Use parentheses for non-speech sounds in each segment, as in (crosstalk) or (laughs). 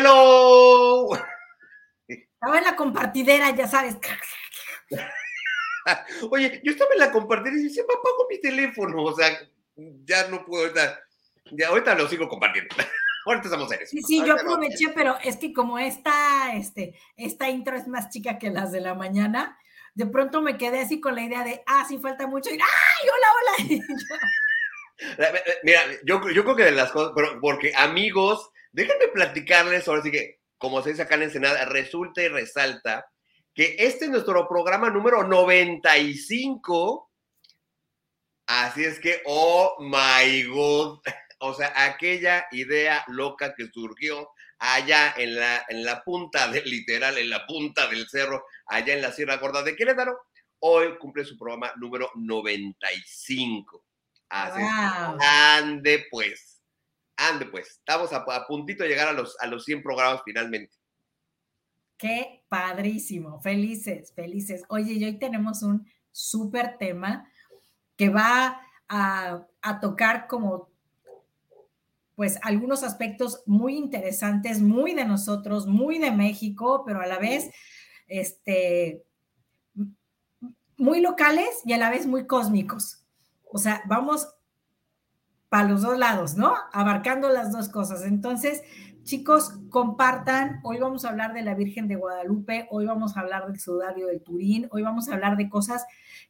Hello, hello. Estaba en la compartidera, ya sabes. (laughs) Oye, yo estaba en la compartidera y decía, me apago mi teléfono. O sea, ya no puedo ahorita. Ya ahorita lo sigo compartiendo. (laughs) ahorita estamos en eso. Sí, sí, yo aproveché, pero es que como esta, este, esta intro es más chica que las de la mañana, de pronto me quedé así con la idea de, ah, sí falta mucho, y ¡ay, hola, hola! (laughs) Mira, yo, yo creo que de las cosas, pero porque amigos, déjenme platicarles, ahora sí que, como se dice acá en Ensenada, resulta y resalta que este es nuestro programa número 95. Así es que, oh my god, (laughs) o sea, aquella idea loca que surgió allá en la, en la punta del literal, en la punta del cerro, allá en la Sierra Gorda de Querétaro, hoy cumple su programa número 95. Así es. Ande pues, ande pues. Estamos a, puntito de llegar a los, a los 100 programas finalmente. Qué padrísimo, felices, felices. Oye, y hoy tenemos un súper tema que va a, a tocar como pues algunos aspectos muy interesantes, muy de nosotros, muy de México, pero a la vez, este, muy locales y a la vez muy cósmicos. O sea, vamos para los dos lados, ¿no? Abarcando las dos cosas. Entonces, chicos, compartan. Hoy vamos a hablar de la Virgen de Guadalupe, hoy vamos a hablar del sudario del Turín, hoy vamos a hablar de cosas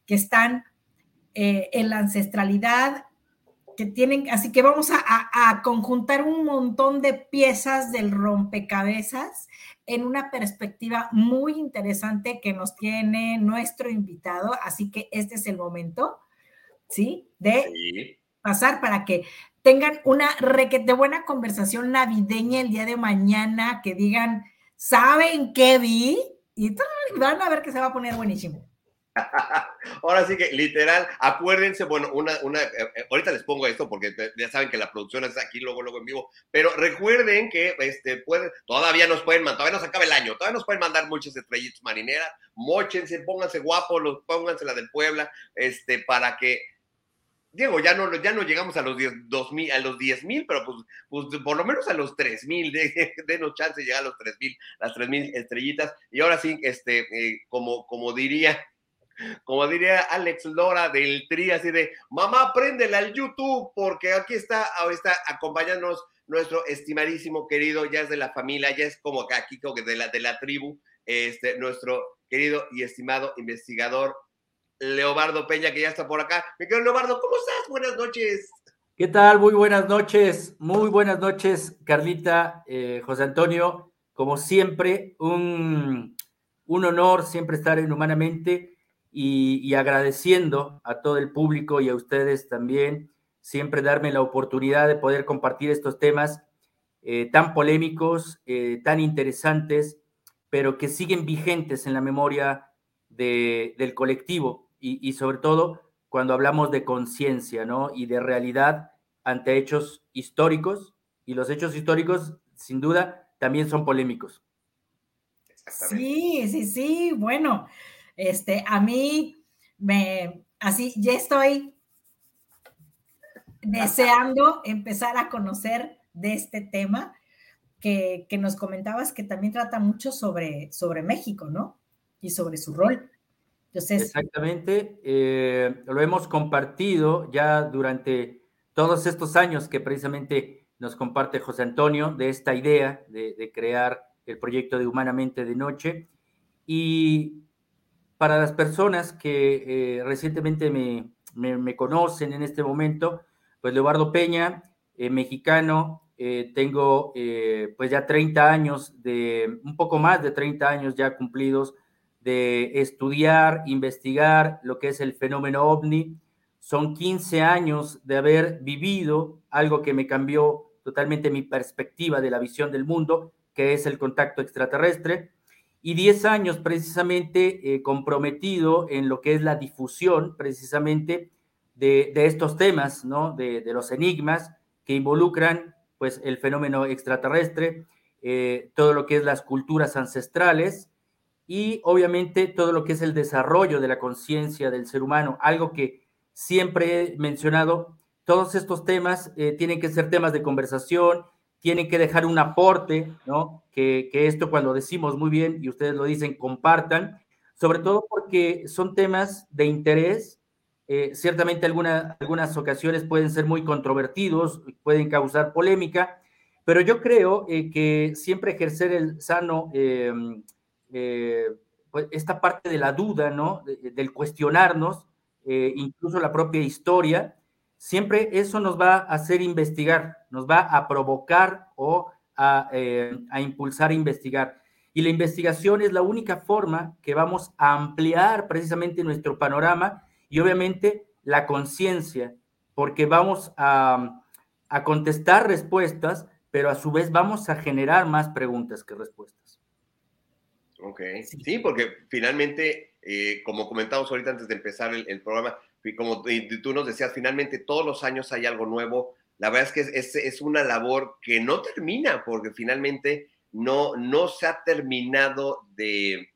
que están eh, en la ancestralidad, tienen, así que vamos a, conjuntar un montón de piezas del rompecabezas en una perspectiva muy interesante que nos tiene nuestro invitado, así que este es el momento, ¿sí? De pasar para que tengan una de buena conversación navideña el día de mañana, que digan, ¿saben qué vi? Y van a ver que se va a poner buenísimo. (laughs) Ahora sí que literal, acuérdense, bueno, una, una, eh, eh, ahorita les pongo esto porque ya saben que la producción es aquí luego, luego en vivo, pero recuerden que este, pueden, todavía nos pueden mandar, todavía nos acaba el año, todavía nos pueden mandar muchas estrellitas marineras, mochense, pónganse guapos, los, pónganse la del Puebla, este, para que Diego, ya no, ya no llegamos a los 10 mil, 10 mil, pero pues, pues, por lo menos a los 3 mil, (laughs) denos chance de llegar a los 3 mil, las 3 mil estrellitas. Y ahora sí, este, eh, como, como diría como diría Alex Lora del Tri, así de, mamá, préndela al YouTube, porque aquí está, ahora está acompañándonos nuestro estimadísimo querido, ya es de la familia, ya es como aquí, como de la, de la tribu, este, nuestro querido y estimado investigador Leobardo Peña, que ya está por acá. Mi querido Leobardo, ¿cómo estás? Buenas noches. ¿Qué tal? Muy buenas noches, muy buenas noches, Carlita, eh, José Antonio. Como siempre, un, un honor siempre estar en Humanamente y, agradeciendo a todo el público y a ustedes también siempre darme la oportunidad de poder compartir estos temas eh, tan polémicos, eh, tan interesantes, pero que siguen vigentes en la memoria del colectivo y, sobre todo cuando hablamos de conciencia ¿no? y de realidad ante hechos históricos y los hechos históricos sin duda también son polémicos. Sí, sí, sí, bueno, este, a mí me, así, ya estoy deseando empezar a conocer de este tema que, nos comentabas que también trata mucho sobre, sobre México, ¿no? Y sobre su rol. Exactamente, eh, lo hemos compartido ya durante todos estos años que precisamente nos comparte José Antonio de esta idea de, de crear el proyecto de Humanamente de Noche. Y para las personas que eh, recientemente me, conocen en este momento, pues Leobardo Peña, eh, mexicano, eh, tengo pues ya 30 años de, un poco más de 30 años ya cumplidos de estudiar, investigar lo que es el fenómeno ovni. Son 15 años de haber vivido algo que me cambió totalmente mi perspectiva de la visión del mundo, que es el contacto extraterrestre y 10 años precisamente eh, comprometido en lo que es la difusión precisamente de, estos temas, ¿no? De, los enigmas que involucran pues el fenómeno extraterrestre, eh, todo lo que es las culturas ancestrales y obviamente todo lo que es el desarrollo de la conciencia del ser humano, algo que siempre he mencionado, todos estos temas eh, tienen que ser temas de conversación, tienen que dejar un aporte, ¿no? Que, que, esto cuando decimos muy bien y ustedes lo dicen, compartan, sobre todo porque son temas de interés. Eh, ciertamente alguna, algunas ocasiones pueden ser muy controvertidos, pueden causar polémica, pero yo creo eh, que siempre ejercer el sano, eh, pues esta parte de la duda, ¿no? del cuestionarnos, incluso la propia historia, siempre eso nos va a hacer investigar, nos va a provocar o a, eh, a, impulsar a investigar. Y la investigación es la única forma que vamos a ampliar precisamente nuestro panorama y obviamente la conciencia, porque vamos a, contestar respuestas, pero a su vez vamos a generar más preguntas que respuestas. Ok, sí, porque finalmente, eh, como comentamos ahorita antes de empezar el, el programa, como tú nos decías, finalmente todos los años hay algo nuevo. La verdad es que es, es, una labor que no termina, porque finalmente no, no se ha terminado de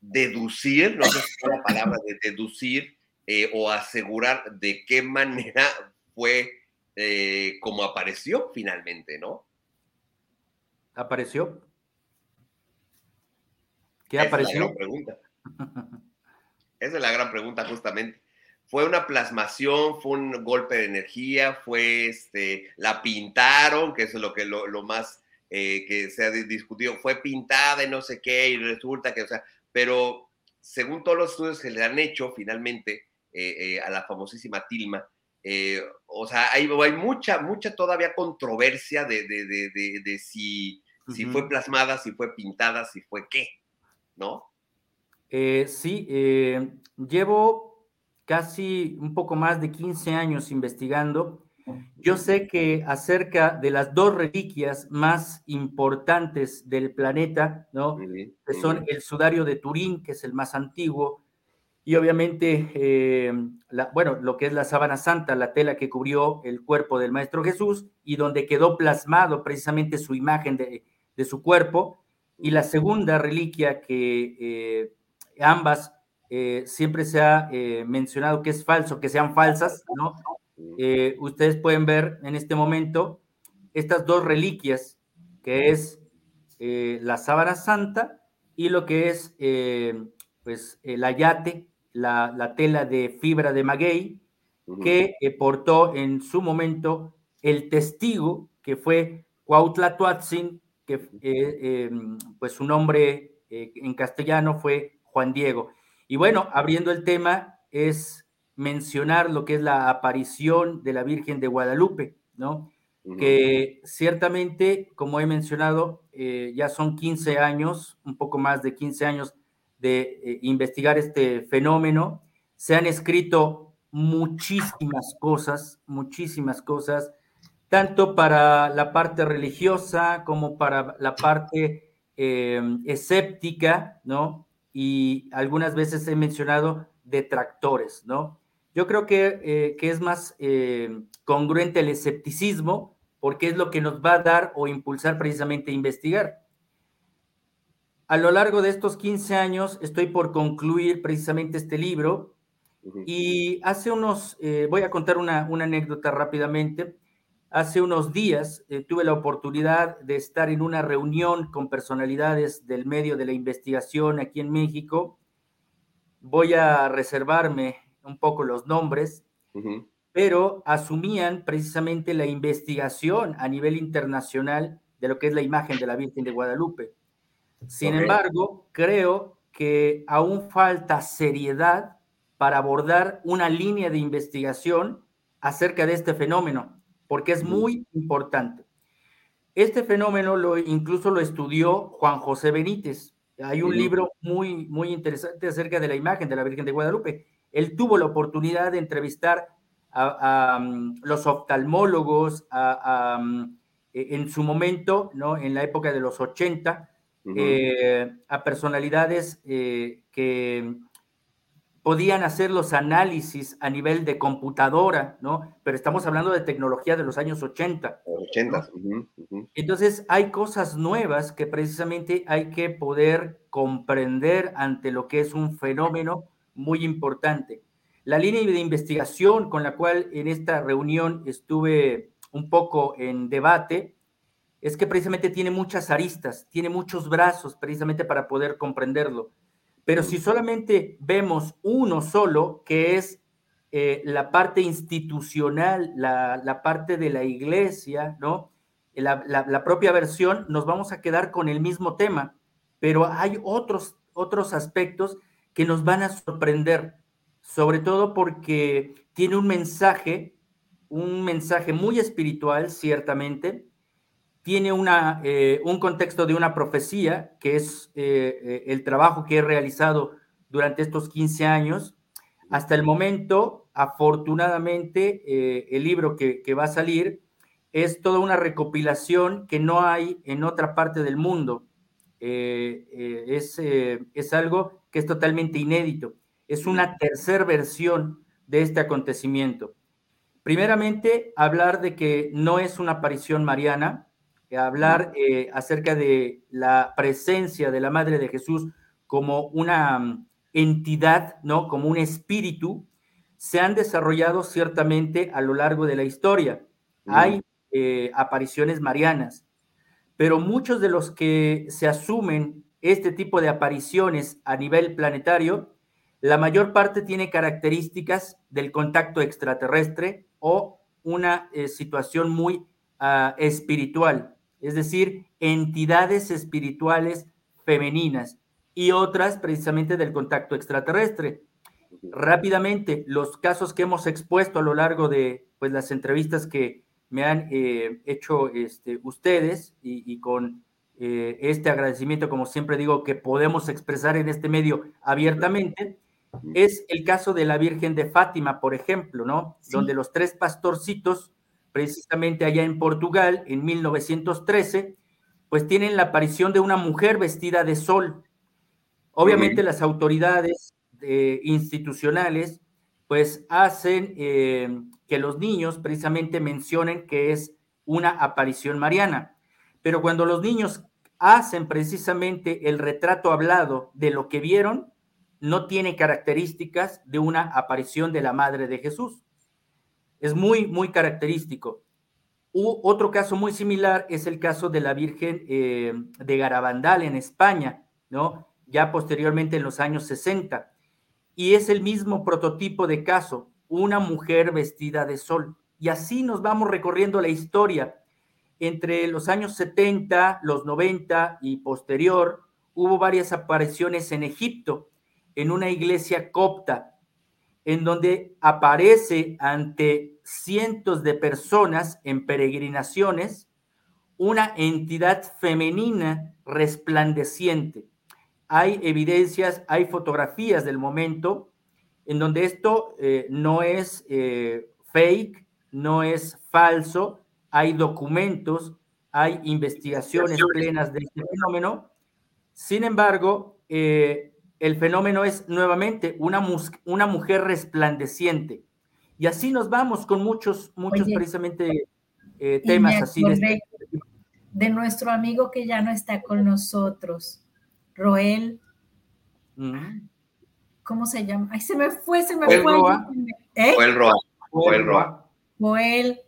deducir, no sé si es la palabra, de deducir eh, o asegurar de qué manera fue eh, como apareció finalmente, ¿no? ¿Apareció? ¿Qué Esa apareció? Es la pregunta. Esa es la gran pregunta, justamente. Fue una plasmación, fue un golpe de energía, fue este, la pintaron, que es lo que lo, lo más eh, que se ha discutido, fue pintada y no sé qué, y resulta que, o sea, pero según todos los estudios que le han hecho finalmente eh, eh, a la famosísima Tilma, o sea, hay, hay, mucha, mucha todavía controversia de, de, de, de si, uh -huh. si fue plasmada, si fue pintada, si fue qué, ¿no? Eh, sí, eh, llevo casi un poco más de 15 años investigando. Yo sé que acerca de las dos reliquias más importantes del planeta, ¿no? Que son el sudario de Turín, que es el más antiguo, y obviamente, eh, la, bueno, lo que es la sábana santa, la tela que cubrió el cuerpo del Maestro Jesús y donde quedó plasmado precisamente su imagen de, de su cuerpo, y la segunda reliquia que eh, ambas eh, siempre se ha eh, mencionado que es falso, que sean falsas, ¿no? Ustedes pueden ver en este momento estas dos reliquias, que es la sábana santa y lo que es pues el ayate, la, la, tela de fibra de maguey, que portó en su momento el testigo, que fue Cuautla Tuatzin, que pues su nombre en castellano fue Juan Diego. Y bueno, abriendo el tema es mencionar lo que es la aparición de la Virgen de Guadalupe, ¿no? Uh -huh. Que ciertamente, como he mencionado, eh, ya son 15 años, un poco más de 15 años de eh, investigar este fenómeno. Se han escrito muchísimas cosas, muchísimas cosas, tanto para la parte religiosa como para la parte eh, escéptica, ¿no? y algunas veces he mencionado detractores, ¿no? Yo creo que, eh, que es más eh, congruente el escepticismo porque es lo que nos va a dar o impulsar precisamente a investigar. A lo largo de estos 15 años estoy por concluir precisamente este libro uh -huh. y hace unos, voy a contar una, una anécdota rápidamente. Hace unos días eh, tuve la oportunidad de estar en una reunión con personalidades del medio de la investigación aquí en México. Voy a reservarme un poco los nombres, uh -huh. pero asumían precisamente la investigación a nivel internacional de lo que es la imagen de la Virgen de Guadalupe. Sin okay. embargo, creo que aún falta seriedad para abordar una línea de investigación acerca de este fenómeno porque es muy importante. Este fenómeno lo, incluso lo estudió Juan José Benítez. Hay un libro muy, muy interesante acerca de la imagen de la Virgen de Guadalupe. Él tuvo la oportunidad de entrevistar a, mm, los oftalmólogos a, mm, e, en su momento, ¿no? en la época de los 80, uh -huh. eh, a personalidades eh, que podían hacer los análisis a nivel de computadora, ¿no? Pero estamos hablando de tecnología de los años 80. 80. ¿no? Uh -huh. Entonces, hay cosas nuevas que precisamente hay que poder comprender ante lo que es un fenómeno muy importante. La línea de investigación con la cual en esta reunión estuve un poco en debate es que precisamente tiene muchas aristas, tiene muchos brazos precisamente para poder comprenderlo. Pero si solamente vemos uno solo, que es eh, la parte institucional, la, parte de la iglesia, ¿no? La, la, propia versión, nos vamos a quedar con el mismo tema, pero hay otros, otros aspectos que nos van a sorprender, sobre todo porque tiene un mensaje, un mensaje muy espiritual, ciertamente, tiene una, eh, un contexto de una profecía, que es eh, eh, el trabajo que he realizado durante estos 15 años. Hasta el momento, afortunadamente, el libro que, que, va a salir es toda una recopilación que no hay en otra parte del mundo. es, es algo que es totalmente inédito. Es una tercera versión de este acontecimiento. Primeramente, hablar de que no es una aparición mariana, hablar eh, acerca de la presencia de la Madre de Jesús como una mm, entidad, ¿no? Como un espíritu, se han desarrollado ciertamente a lo largo de la historia. Hay eh, apariciones marianas, pero muchos de los que se asumen este tipo de apariciones a nivel planetario, la mayor parte tiene características del contacto extraterrestre o una eh, situación muy ah, espiritual es decir, entidades espirituales femeninas y otras precisamente del contacto extraterrestre. Rápidamente, los casos que hemos expuesto a lo largo de pues, las entrevistas que me han eh, hecho este, ustedes y, con eh, este agradecimiento, como siempre digo, que podemos expresar en este medio abiertamente, es el caso de la Virgen de Fátima, por ejemplo, ¿no? Donde los tres pastorcitos precisamente allá en Portugal, en 1913, pues tienen la aparición de una mujer vestida de sol. Obviamente las autoridades eh, institucionales pues hacen eh, que los niños precisamente mencionen que es una aparición mariana. Pero cuando los niños hacen precisamente el retrato hablado de lo que vieron, no tiene características de una aparición de la Madre de Jesús. Es muy, muy característico. otro caso muy similar es el caso de la Virgen eh, de Garabandal en España, ¿no? Ya posteriormente en los años 60. Y es el mismo prototipo de caso, una mujer vestida de sol. Y así nos vamos recorriendo la historia. Entre los años 70, los 90 y posterior, hubo varias apariciones en Egipto, en una iglesia copta, en donde aparece ante cientos de personas en peregrinaciones una entidad femenina resplandeciente. Hay evidencias, hay fotografías del momento en donde esto eh, no es eh, fake, no es falso, hay documentos, hay investigaciones plenas de este fenómeno. Sin embargo, eh, el fenómeno es nuevamente una, una mujer resplandeciente. Y así nos vamos con muchos, muchos precisamente eh, temas así. De, de, nuestro amigo que ya no está con nosotros, Roel. ¿Cómo se llama? Ay, se me fue, se me fue. ¿Eh? Joel Roa. Joel Roa. Joel,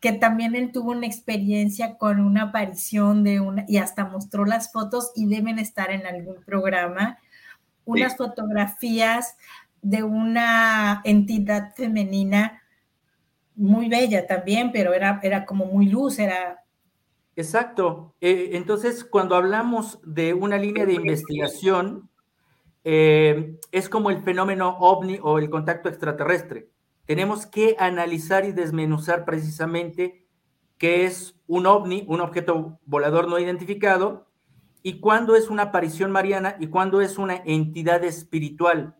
que también él tuvo una experiencia con una aparición de una, y hasta mostró las fotos y deben estar en algún programa unas fotografías de una entidad femenina muy bella también, pero era, era como muy luz, era... Exacto. Eh, entonces, cuando hablamos de una línea de investigación, eh, es como el fenómeno ovni o el contacto extraterrestre. Tenemos que analizar y desmenuzar precisamente qué es un ovni, un objeto volador no identificado, y cuándo es una aparición mariana y cuándo es una entidad espiritual.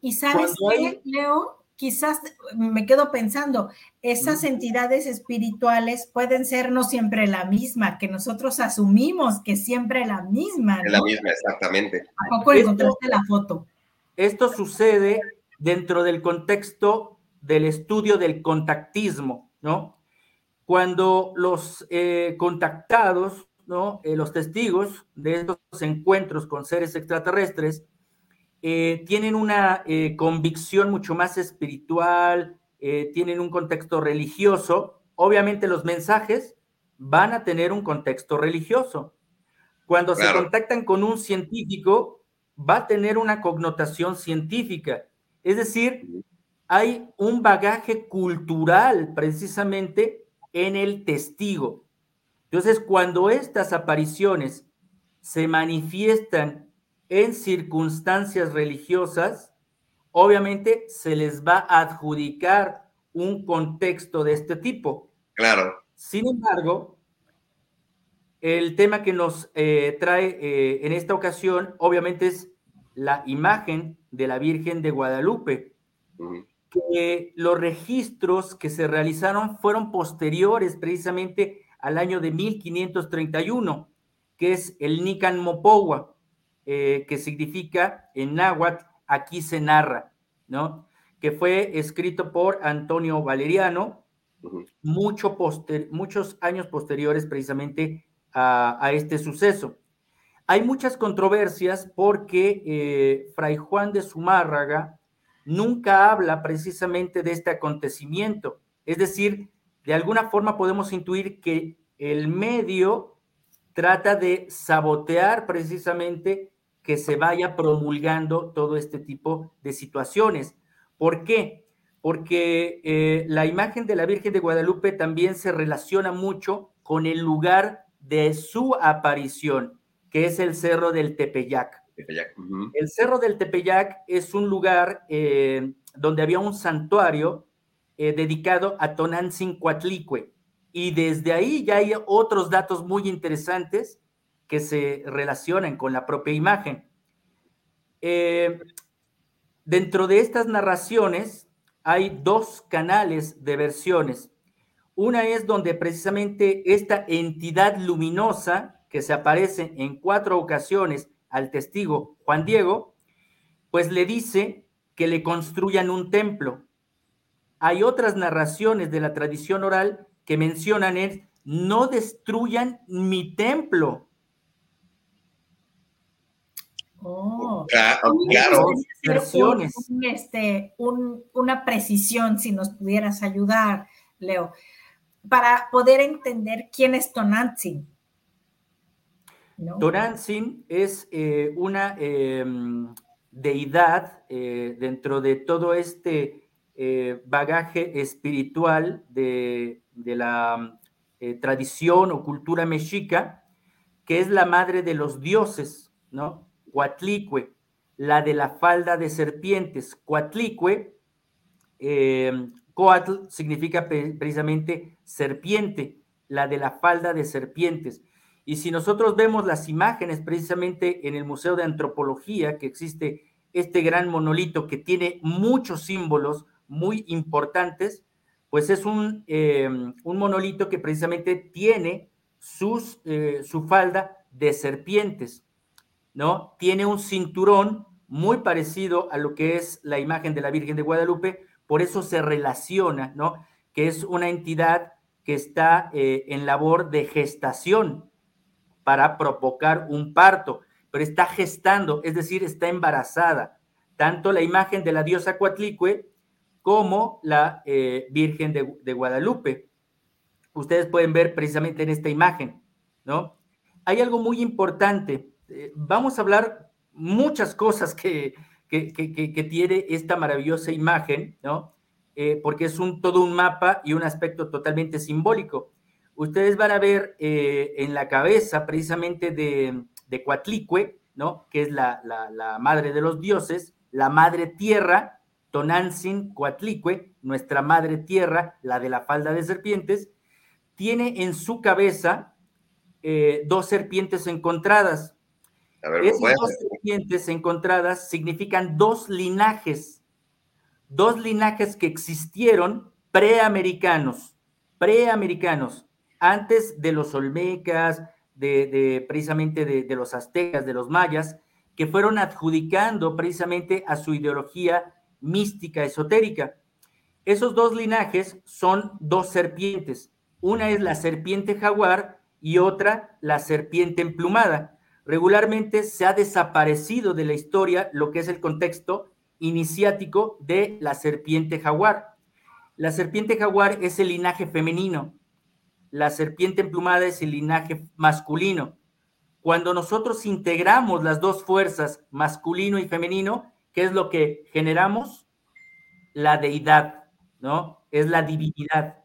Y sabes qué, Leo, quizás me quedo pensando, esas entidades espirituales pueden ser no siempre la misma, que nosotros asumimos que siempre la misma. La misma, exactamente. ¿A poco encontraste la foto? Esto sucede dentro del contexto del estudio del contactismo, ¿no? Cuando los eh, contactados eh, los testigos de estos encuentros con seres extraterrestres eh, tienen una eh, convicción mucho más espiritual, tienen un contexto religioso. Obviamente los mensajes van a tener un contexto religioso. Cuando se contactan con un científico, va a tener una connotación científica. Es decir, hay un bagaje cultural precisamente en el testigo. Entonces, cuando estas apariciones se manifiestan en circunstancias religiosas, obviamente se les va a adjudicar un contexto de este tipo. Claro. Sin embargo, el tema que nos eh, trae eh, en esta ocasión, obviamente, es la imagen de la Virgen de Guadalupe, que los registros que se realizaron fueron posteriores precisamente al año de 1531, que es el Nican Mopowa, eh, que significa en náhuatl, aquí se narra, ¿no? Que fue escrito por Antonio Valeriano, mucho muchos años posteriores precisamente a, este suceso. Hay muchas controversias porque eh, Fray Juan de Zumárraga nunca habla precisamente de este acontecimiento. Es decir, de alguna forma podemos intuir que el medio trata de sabotear precisamente que se vaya promulgando todo este tipo de situaciones. ¿Por qué? Porque eh, la imagen de la Virgen de Guadalupe también se relaciona mucho con el lugar de su aparición, que es el Cerro del Tepeyac. El Cerro del Tepeyac es un lugar eh, donde había un santuario eh, dedicado a Tonantzin Coatlicue. Y desde ahí ya hay otros datos muy interesantes que se relacionan con la propia imagen. Eh, dentro de estas narraciones hay dos canales de versiones. Una es donde precisamente esta entidad luminosa que se aparece en cuatro ocasiones al testigo Juan Diego, pues le dice que le construyan un templo. Hay otras narraciones de la tradición oral que mencionan es, no destruyan mi templo. Oh, claro, Versiones. Este, una precisión, si nos pudieras ayudar, Leo para poder entender quién es Tonantzin. Tonantzin es eh, una em, deidad eh, dentro de todo este eh, bagaje espiritual de, de la tradición o cultura mexica, que es la madre de los dioses, ¿no? Cuatlicue, la de la falda de serpientes. Cuatlicue em, Coatl significa precisamente serpiente, la de la falda de serpientes. Y si nosotros vemos las imágenes precisamente en el Museo de Antropología, que existe este gran monolito que tiene muchos símbolos muy importantes, pues es un, em, un monolito que precisamente tiene sus, eh, su falda de serpientes, ¿no? Tiene un cinturón muy parecido a lo que es la imagen de la Virgen de Guadalupe, por eso se relaciona, ¿no? Que es una entidad que está eh, en labor de gestación para provocar un parto, pero está gestando, es decir, está embarazada. Tanto la imagen de la diosa Coatlicue como la eh, Virgen de, Guadalupe. Ustedes pueden ver precisamente en esta imagen, ¿no? Hay algo muy importante. Eh, vamos a hablar muchas cosas que, que, tiene esta maravillosa imagen, ¿no? Eh, porque es un, todo un mapa y un aspecto totalmente simbólico. Ustedes van a ver en la cabeza precisamente de, de ¿no? Que es la, la, madre de los dioses, la madre tierra, Tonantzin Coatlicue, nuestra madre tierra, la de la falda de serpientes, tiene en su cabeza eh, dos serpientes encontradas, esas dos serpientes encontradas significan dos linajes, dos linajes que existieron preamericanos, preamericanos, antes de los olmecas, de, precisamente de, los aztecas, de los mayas, que fueron adjudicando precisamente a su ideología mística, esotérica. Esos dos linajes son dos serpientes. Una es la serpiente jaguar y otra la serpiente emplumada regularmente se ha desaparecido de la historia lo que es el contexto iniciático de la serpiente jaguar. La serpiente jaguar es el linaje femenino. la serpiente emplumada es el linaje masculino. Cuando nosotros integramos las dos fuerzas, masculino y femenino, ¿qué es lo que generamos? La deidad, ¿no? Es la divinidad.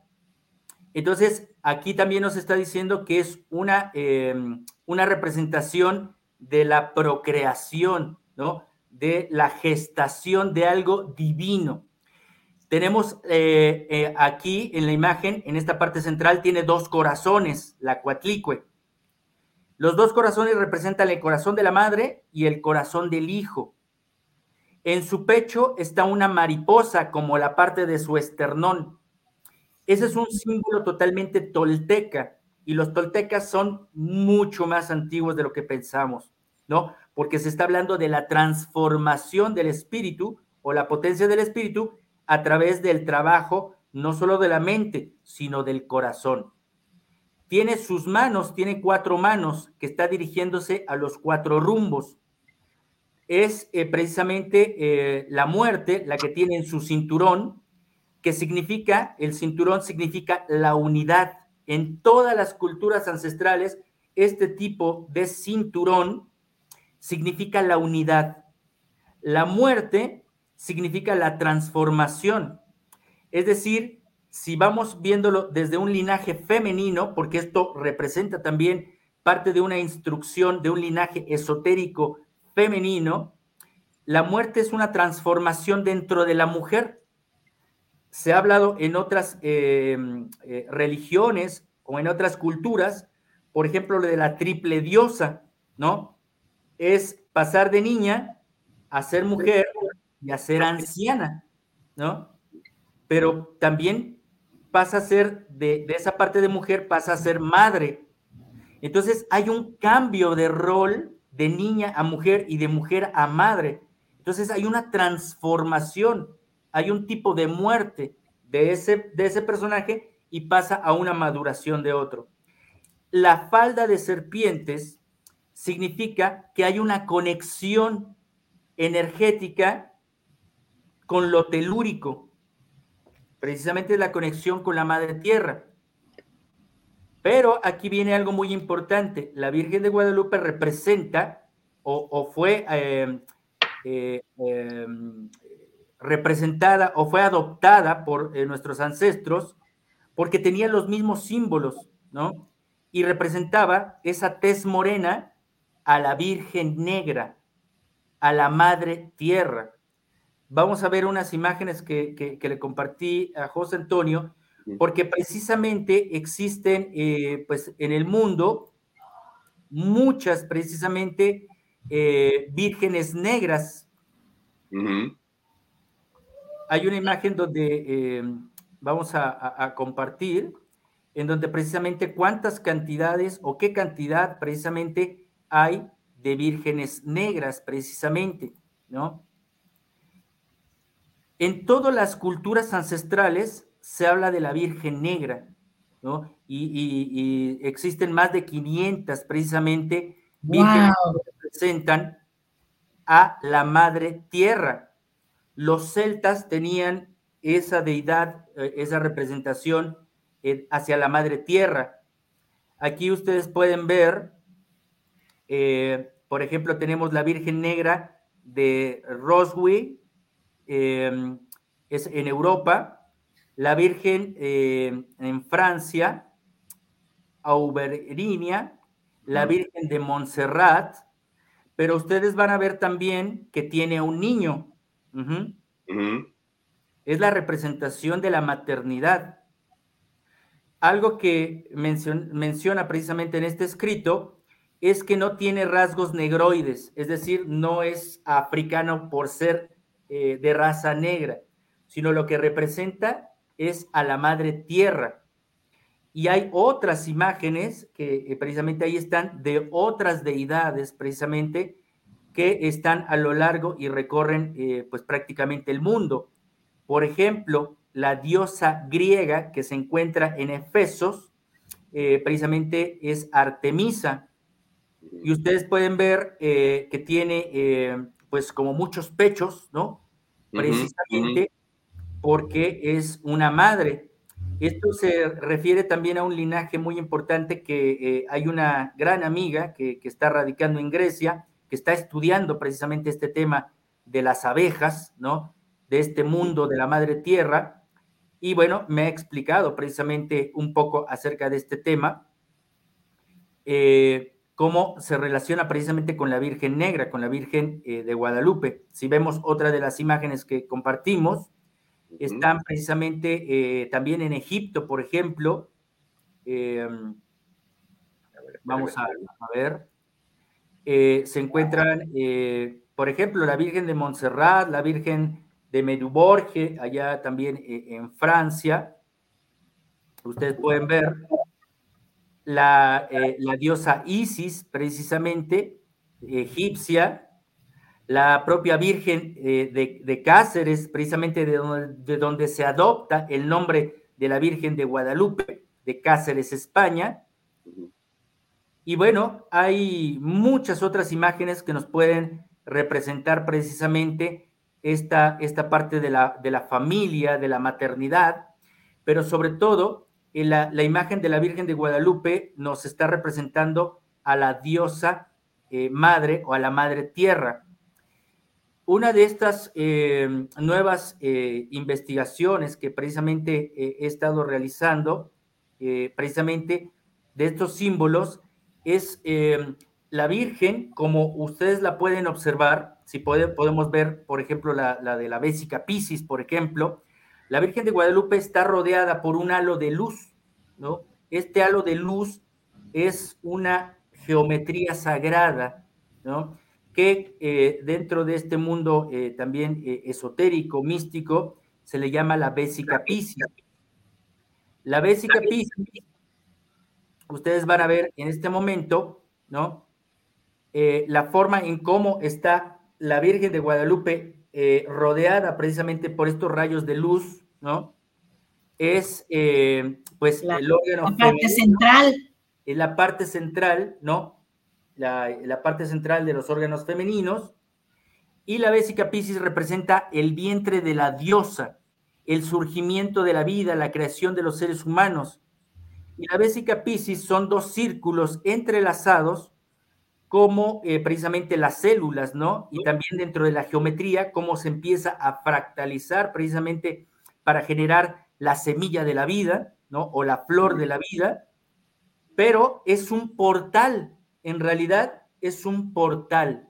Entonces, aquí también nos está diciendo que es una, em, una representación de la procreación, ¿no? De la gestación de algo divino. Tenemos eh, eh, aquí en la imagen, en esta parte central, tiene dos corazones, la cuatlicue. Los dos corazones representan el corazón de la madre y el corazón del hijo. En su pecho está una mariposa como la parte de su esternón. Ese es un símbolo totalmente tolteca y los toltecas son mucho más antiguos de lo que pensamos, ¿no? Porque se está hablando de la transformación del espíritu o la potencia del espíritu a través del trabajo no solo de la mente, sino del corazón. Tiene sus manos, tiene cuatro manos que está dirigiéndose a los cuatro rumbos. Es eh, precisamente eh, la muerte la que tiene en su cinturón, que significa, el cinturón significa la unidad. En todas las culturas ancestrales, este tipo de cinturón significa la unidad. La muerte significa la transformación. Es decir, si vamos viéndolo desde un linaje femenino, porque esto representa también parte de una instrucción de un linaje esotérico femenino, la muerte es una transformación dentro de la mujer. Se ha hablado en otras eh, eh, religiones o en otras culturas, por ejemplo, lo de la triple diosa, ¿no? Es pasar de niña a ser mujer y a ser anciana, ¿no? Pero también pasa a ser, de, esa parte de mujer, pasa a ser madre. Entonces hay un cambio de rol de niña a mujer y de mujer a madre. Entonces hay una transformación, hay un tipo de muerte de ese, de ese personaje y pasa a una maduración de otro. La falda de serpientes significa que hay una conexión energética con lo telúrico, precisamente la conexión con la madre tierra. Pero aquí viene algo muy importante. La Virgen de Guadalupe representa o, fue eh, eh, em, representada o fue adoptada por eh, nuestros ancestros porque tenía los mismos símbolos, ¿no? Y representaba esa tez morena a la Virgen Negra, a la Madre Tierra vamos a ver unas imágenes que, le compartí a José Antonio, porque precisamente existen, eh, pues en el mundo, muchas precisamente eh, vírgenes negras. Hay una imagen donde eh, vamos a, compartir, en donde precisamente cuántas cantidades o qué cantidad precisamente hay de vírgenes negras, precisamente, ¿no? En todas las culturas ancestrales se habla de la Virgen Negra, ¿no? Y, existen más de 500 precisamente vírgenes que representan a la Madre Tierra. Los celtas tenían esa deidad, eh, esa representación eh, hacia la Madre Tierra. Aquí ustedes pueden ver, eh, por ejemplo, tenemos la Virgen Negra de Roswell, Em, es en Europa, la Virgen em, en Francia, Auberinia, la Virgen de Montserrat, pero ustedes van a ver también que tiene un niño. Es la representación de la maternidad. Algo que menciona precisamente en este escrito es que no tiene rasgos negroides, es decir, no es africano por ser eh, de raza negra, sino lo que representa es a la madre tierra. Y hay otras imágenes que eh, precisamente ahí están de otras deidades, precisamente, que están a lo largo y recorren eh, pues prácticamente el mundo. Por ejemplo, la diosa griega que se encuentra en Efesos, precisamente es Artemisa. Y ustedes pueden ver que tiene pues como muchos pechos, ¿no? precisamente porque es una madre. Esto se refiere también a un linaje muy importante que eh, hay una gran amiga que, que, está radicando en Grecia, que está estudiando precisamente este tema de las abejas, ¿no? De este mundo de la madre tierra. Y bueno, me ha explicado precisamente un poco acerca de este tema, eh, cómo se relaciona precisamente con la Virgen Negra, con la Virgen eh, de Guadalupe. Si vemos otra de las imágenes que compartimos, están precisamente eh, también en Egipto, por ejemplo. Em, vamos a, ver. Eh, se encuentran, eh, por ejemplo, la Virgen de Montserrat, la Virgen de Meduborge, allá también en Francia. Ustedes pueden ver la, la diosa Isis, precisamente, egipcia, la propia Virgen eh, de, Cáceres, precisamente de donde, de donde, se adopta el nombre de la Virgen de Guadalupe, de Cáceres, España. Y bueno, hay muchas otras imágenes que nos pueden representar precisamente esta, esta parte de la, de la familia, de la maternidad, pero sobre todo la, la, imagen de la Virgen de Guadalupe nos está representando a la diosa eh, madre o a la madre tierra. Una de estas eh, nuevas eh, investigaciones que precisamente eh, he estado realizando, precisamente de estos símbolos, es la Virgen, como ustedes la pueden observar, si podemos ver, por ejemplo, la, la de la Bésica Piscis, por ejemplo, la Virgen de Guadalupe está rodeada por un halo de luz, ¿no? Este halo de luz es una geometría sagrada, ¿no? Que eh, dentro de este mundo eh, también eh, esotérico, místico, se le llama la Bésica Piscis. La Bésica Piscis, ustedes van a ver en este momento, ¿no? la forma en cómo está la Virgen de Guadalupe rodeada precisamente por estos rayos de luz, ¿no? Es, pues, el órgano. La parte central. Es la parte central, ¿no? La, parte central de los órganos femeninos, y la Bésica Piscis representa el vientre de la diosa, el surgimiento de la vida, la creación de los seres humanos. Y la Bésica Piscis son dos círculos entrelazados como eh, precisamente las células, ¿no? Y también dentro de la geometría, cómo se empieza a fractalizar precisamente para generar la semilla de la vida, ¿no? O la flor de la vida, pero es un portal en realidad es un portal.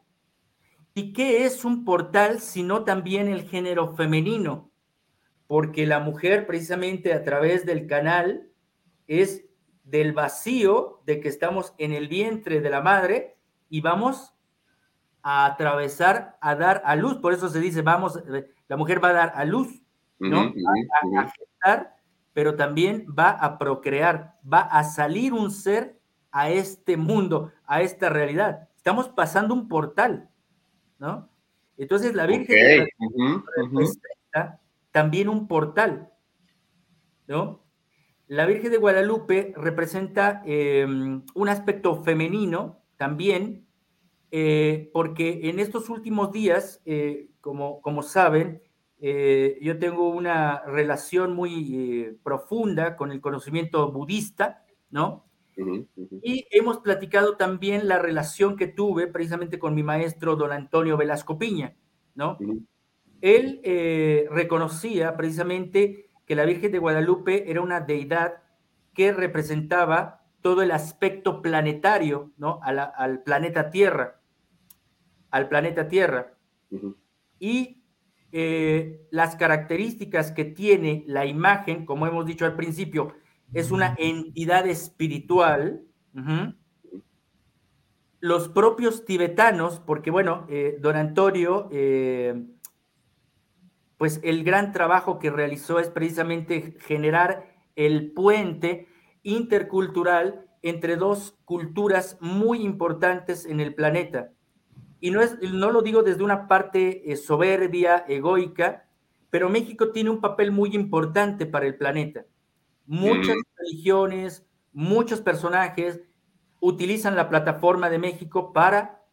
¿Y qué es un portal sino también el género femenino? Porque la mujer precisamente a través del canal es del vacío de que estamos en el vientre de la madre y vamos a atravesar, a dar a luz. Por eso se dice, vamos, la mujer va a dar a luz, ¿no? a gestar, pero también va a procrear, va a salir un ser a este mundo, a esta realidad. Estamos pasando un portal, ¿no? Entonces la Virgen representa también un portal, ¿no? La Virgen de Guadalupe representa em, un aspecto femenino también, eh, porque en estos últimos días, eh, como, como saben, eh, yo tengo una relación muy profunda con el conocimiento budista, ¿no? Y hemos platicado también la relación que tuve precisamente con mi maestro don Antonio Velasco Piña, ¿no? Él eh, reconocía precisamente que la Virgen de Guadalupe era una deidad que representaba todo el aspecto planetario, ¿no? al planeta Tierra, al planeta Tierra. Y eh, las características que tiene la imagen, como hemos dicho al principio, es una entidad espiritual. Los propios tibetanos, porque bueno, eh, don Antonio, eh, pues el gran trabajo que realizó es precisamente generar el puente intercultural entre dos culturas muy importantes en el planeta. Y no, es, no lo digo desde una parte eh, soberbia, egoica, pero México tiene un papel muy importante para el planeta. Muchas religiones, muchos personajes utilizan la plataforma de México para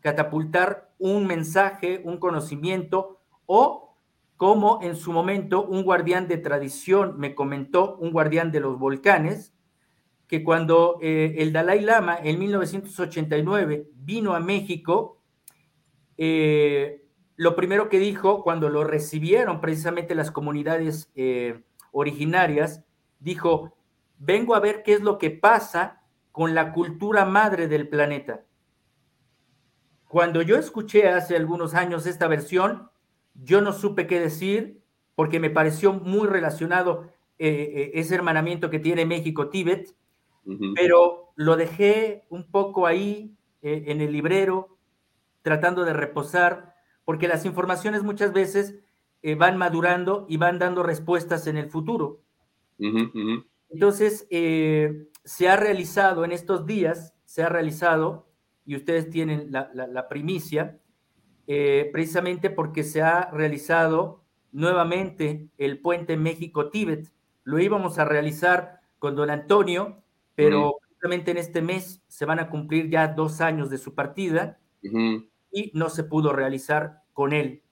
catapultar un mensaje, un conocimiento o como en su momento un guardián de tradición me comentó, un guardián de los volcanes, que cuando eh, el Dalai Lama en 1989 vino a México, eh, lo primero que dijo cuando lo recibieron precisamente las comunidades eh, originarias, dijo, vengo a ver qué es lo que pasa con la cultura madre del planeta. Cuando yo escuché hace algunos años esta versión, yo no supe qué decir porque me pareció muy relacionado ese hermanamiento que tiene México-Tíbet pero lo dejé un poco ahí eh, en el librero, tratando de reposar, porque las informaciones muchas veces eh, van madurando y van dando respuestas en el futuro. Entonces, eh, se ha realizado en estos días, se ha realizado, y ustedes tienen la, la primicia, precisamente porque se ha realizado nuevamente el puente México-Tíbet. Lo íbamos a realizar con don Antonio, pero justamente en este mes se van a cumplir ya dos años de su partida y no se pudo realizar con él,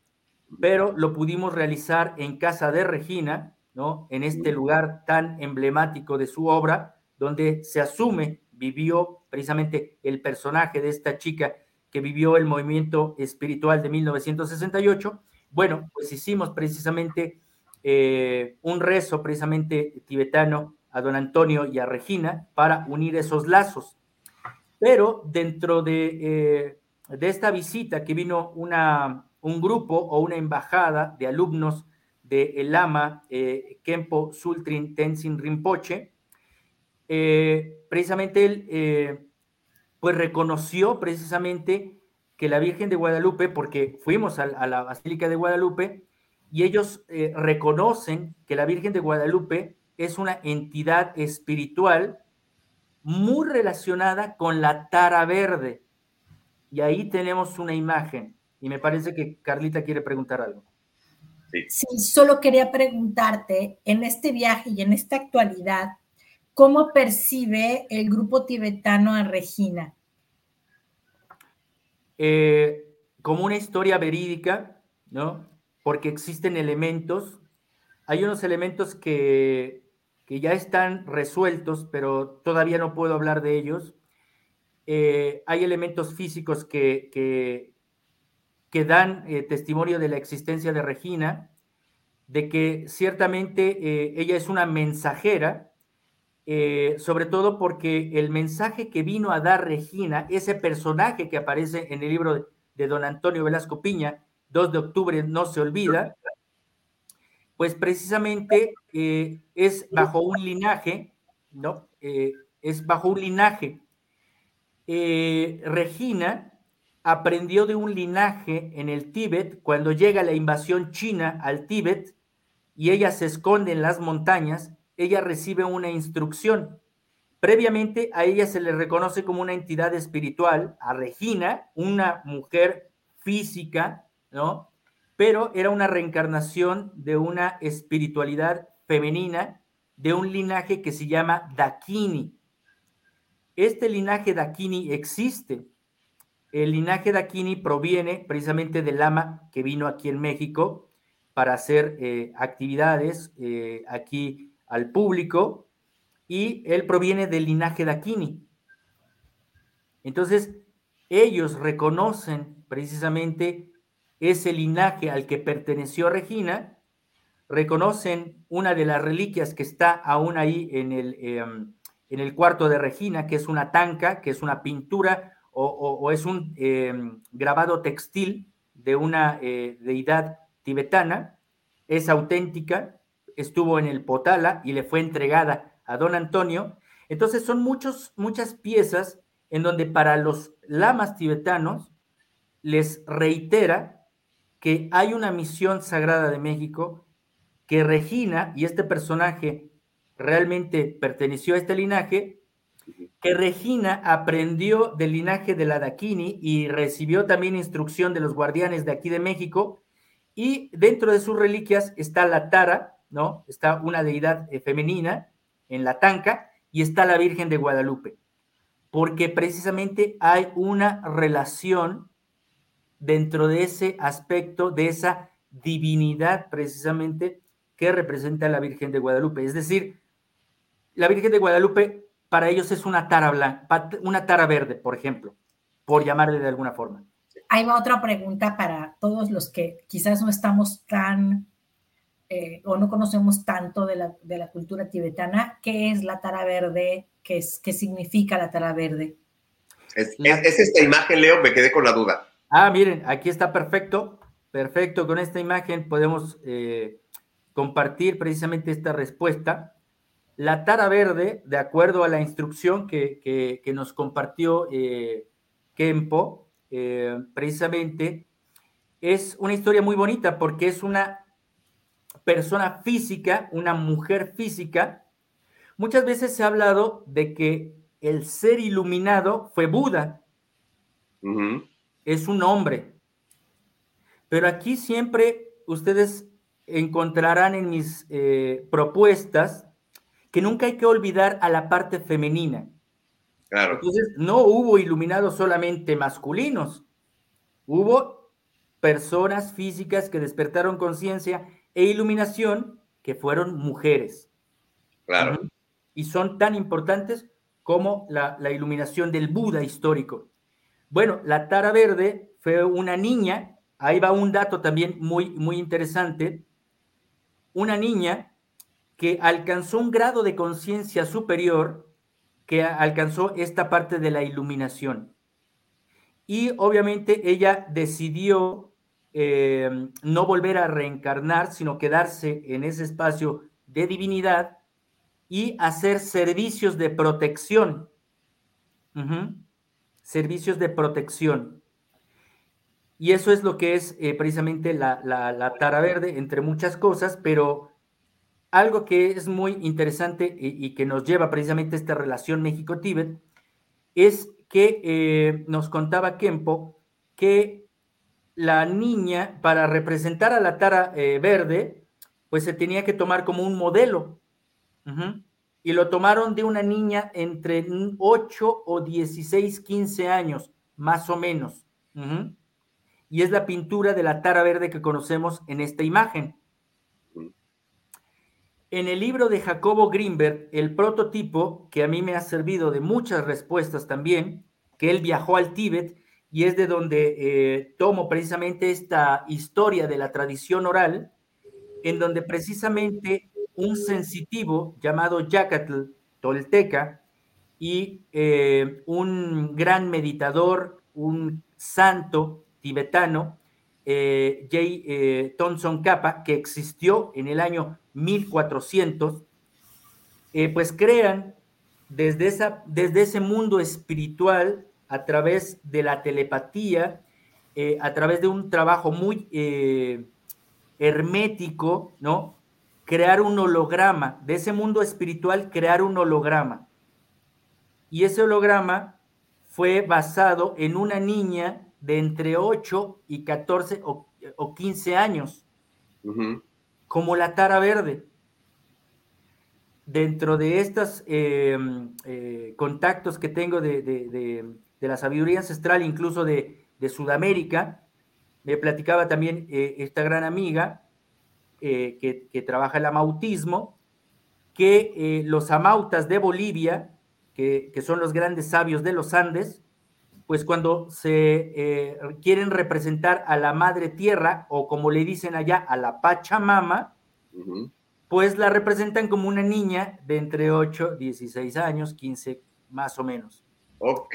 pero lo pudimos realizar en casa de Regina, ¿no? En este lugar tan emblemático de su obra, donde se asume vivió precisamente el personaje de esta chica que vivió el movimiento espiritual de 1968. Bueno, pues hicimos precisamente eh, un rezo precisamente tibetano a don Antonio y a Regina para unir esos lazos. Pero dentro de, eh, de esta visita que vino una, un grupo o una embajada de alumnos de Lama eh, Kempo Sultrin Tenzin Rinpoche, eh, precisamente él pues reconoció precisamente que la Virgen de Guadalupe, porque fuimos a, a la Basílica de Guadalupe, y ellos reconocen que la Virgen de Guadalupe es una entidad espiritual muy relacionada con la tara verde. Y ahí tenemos una imagen. Y me parece que Carlita quiere preguntar algo. Sí. solo quería preguntarte, en este viaje y en esta actualidad, ¿cómo percibe el grupo tibetano a Regina? Eh, como una historia verídica, ¿no? Porque existen elementos, hay unos elementos que que ya están resueltos, pero todavía no puedo hablar de ellos. Eh, hay elementos físicos que, que, dan eh, testimonio de la existencia de Regina, de que ciertamente eh, ella es una mensajera, sobre todo porque el mensaje que vino a dar Regina, ese personaje que aparece en el libro de, de don Antonio Velasco Piña, 2 de octubre, no se olvida, pues precisamente eh, es bajo un linaje, ¿no? Eh, es bajo un linaje. Eh, Regina aprendió de un linaje en el Tíbet cuando llega la invasión china al Tíbet y ella se esconde en las montañas, ella recibe una instrucción. Previamente a ella se le reconoce como una entidad espiritual, a Regina, una mujer física, ¿no? pero era una reencarnación de una espiritualidad femenina de un linaje que se llama Dakini. Este linaje Dakini existe. El linaje Dakini proviene precisamente del lama que vino aquí en México para hacer eh, actividades eh, aquí al público y él proviene del linaje Dakini. Entonces, ellos reconocen precisamente ese linaje al que perteneció Regina, reconocen una de las reliquias que está aún ahí en el, em, en el cuarto de Regina, que es una tanca, que es una pintura o, es un em, grabado textil de una eh, deidad tibetana, es auténtica, estuvo en el Potala y le fue entregada a don Antonio. Entonces son muchos, muchas piezas en donde para los lamas tibetanos les reitera que hay una misión sagrada de México que Regina, y este personaje realmente perteneció a este linaje, que Regina aprendió del linaje de la Daquini y recibió también instrucción de los guardianes de aquí de México, y dentro de sus reliquias está la Tara, ¿no? Está una deidad eh, femenina en la Tanca y está la Virgen de Guadalupe, porque precisamente hay una relación dentro de ese aspecto, de esa divinidad precisamente que representa la Virgen de Guadalupe. Es decir, la Virgen de Guadalupe para ellos es una tara blanca, una tara verde, por ejemplo, por llamarle de alguna forma. Ahí va otra pregunta para todos los que quizás no estamos tan eh, o no conocemos tanto de la, de la, cultura tibetana. ¿Qué es la tara verde? ¿Qué, es, qué significa la tara verde? Es, es, esta imagen, Leo, me quedé con la duda. Ah, miren, aquí está perfecto. Perfecto, con esta imagen podemos eh, compartir precisamente esta respuesta. La tara verde, de acuerdo a la instrucción que, que, nos compartió eh, Kempo, eh, precisamente, es una historia muy bonita porque es una persona física, una mujer física. Muchas veces se ha hablado de que el ser iluminado fue Buda. Es un hombre. Pero aquí siempre ustedes encontrarán en mis eh, propuestas que nunca hay que olvidar a la parte femenina. Claro. Entonces, no hubo iluminados solamente masculinos, hubo personas físicas que despertaron conciencia e iluminación que fueron mujeres. Claro. Y son tan importantes como la, la iluminación del Buda histórico. Bueno, la Tara Verde fue una niña, ahí va un dato también muy, muy interesante, una niña que alcanzó un grado de conciencia superior, que alcanzó esta parte de la iluminación. Y obviamente ella decidió eh, no volver a reencarnar, sino quedarse en ese espacio de divinidad y hacer servicios de protección. Servicios de protección. Y eso es lo que es eh, precisamente la, la, tara verde, entre muchas cosas, pero algo que es muy interesante y, que nos lleva precisamente a esta relación México-Tíbet es que eh, nos contaba Kempo que la niña, para representar a la tara eh, verde, pues se tenía que tomar como un modelo. Y lo tomaron de una niña entre 8 o 16, 15 años, más o menos y es la pintura de la tara verde que conocemos en esta imagen. En el libro de Jacobo Greenberg, el prototipo, que a mí me ha servido de muchas respuestas también, que él viajó al Tíbet y es de donde eh, tomo precisamente esta historia de la tradición oral, en donde precisamente un sensitivo llamado Yacatl Tolteca y eh, un gran meditador, un santo tibetano, eh, J. Eh, Thomson Kappa, que existió en el año 1400, eh, pues crean desde, esa, desde ese mundo espiritual, a través de la telepatía, a través de un trabajo muy hermético, ¿no? Crear un holograma, de ese mundo espiritual, crear un holograma. Y ese holograma fue basado en una niña de entre 8 y 14 o, 15 años, como la tara verde. Dentro de estos em, eh, contactos que tengo de, la sabiduría ancestral, incluso de, Sudamérica, me platicaba también eh, esta gran amiga eh, que, trabaja el amautismo, que los amautas de Bolivia, que, que son los grandes sabios de los Andes, pues cuando se eh, quieren representar a la madre tierra o como le dicen allá, a la Pachamama, pues la representan como una niña de entre 8, 16 años, 15 más o menos. Ok.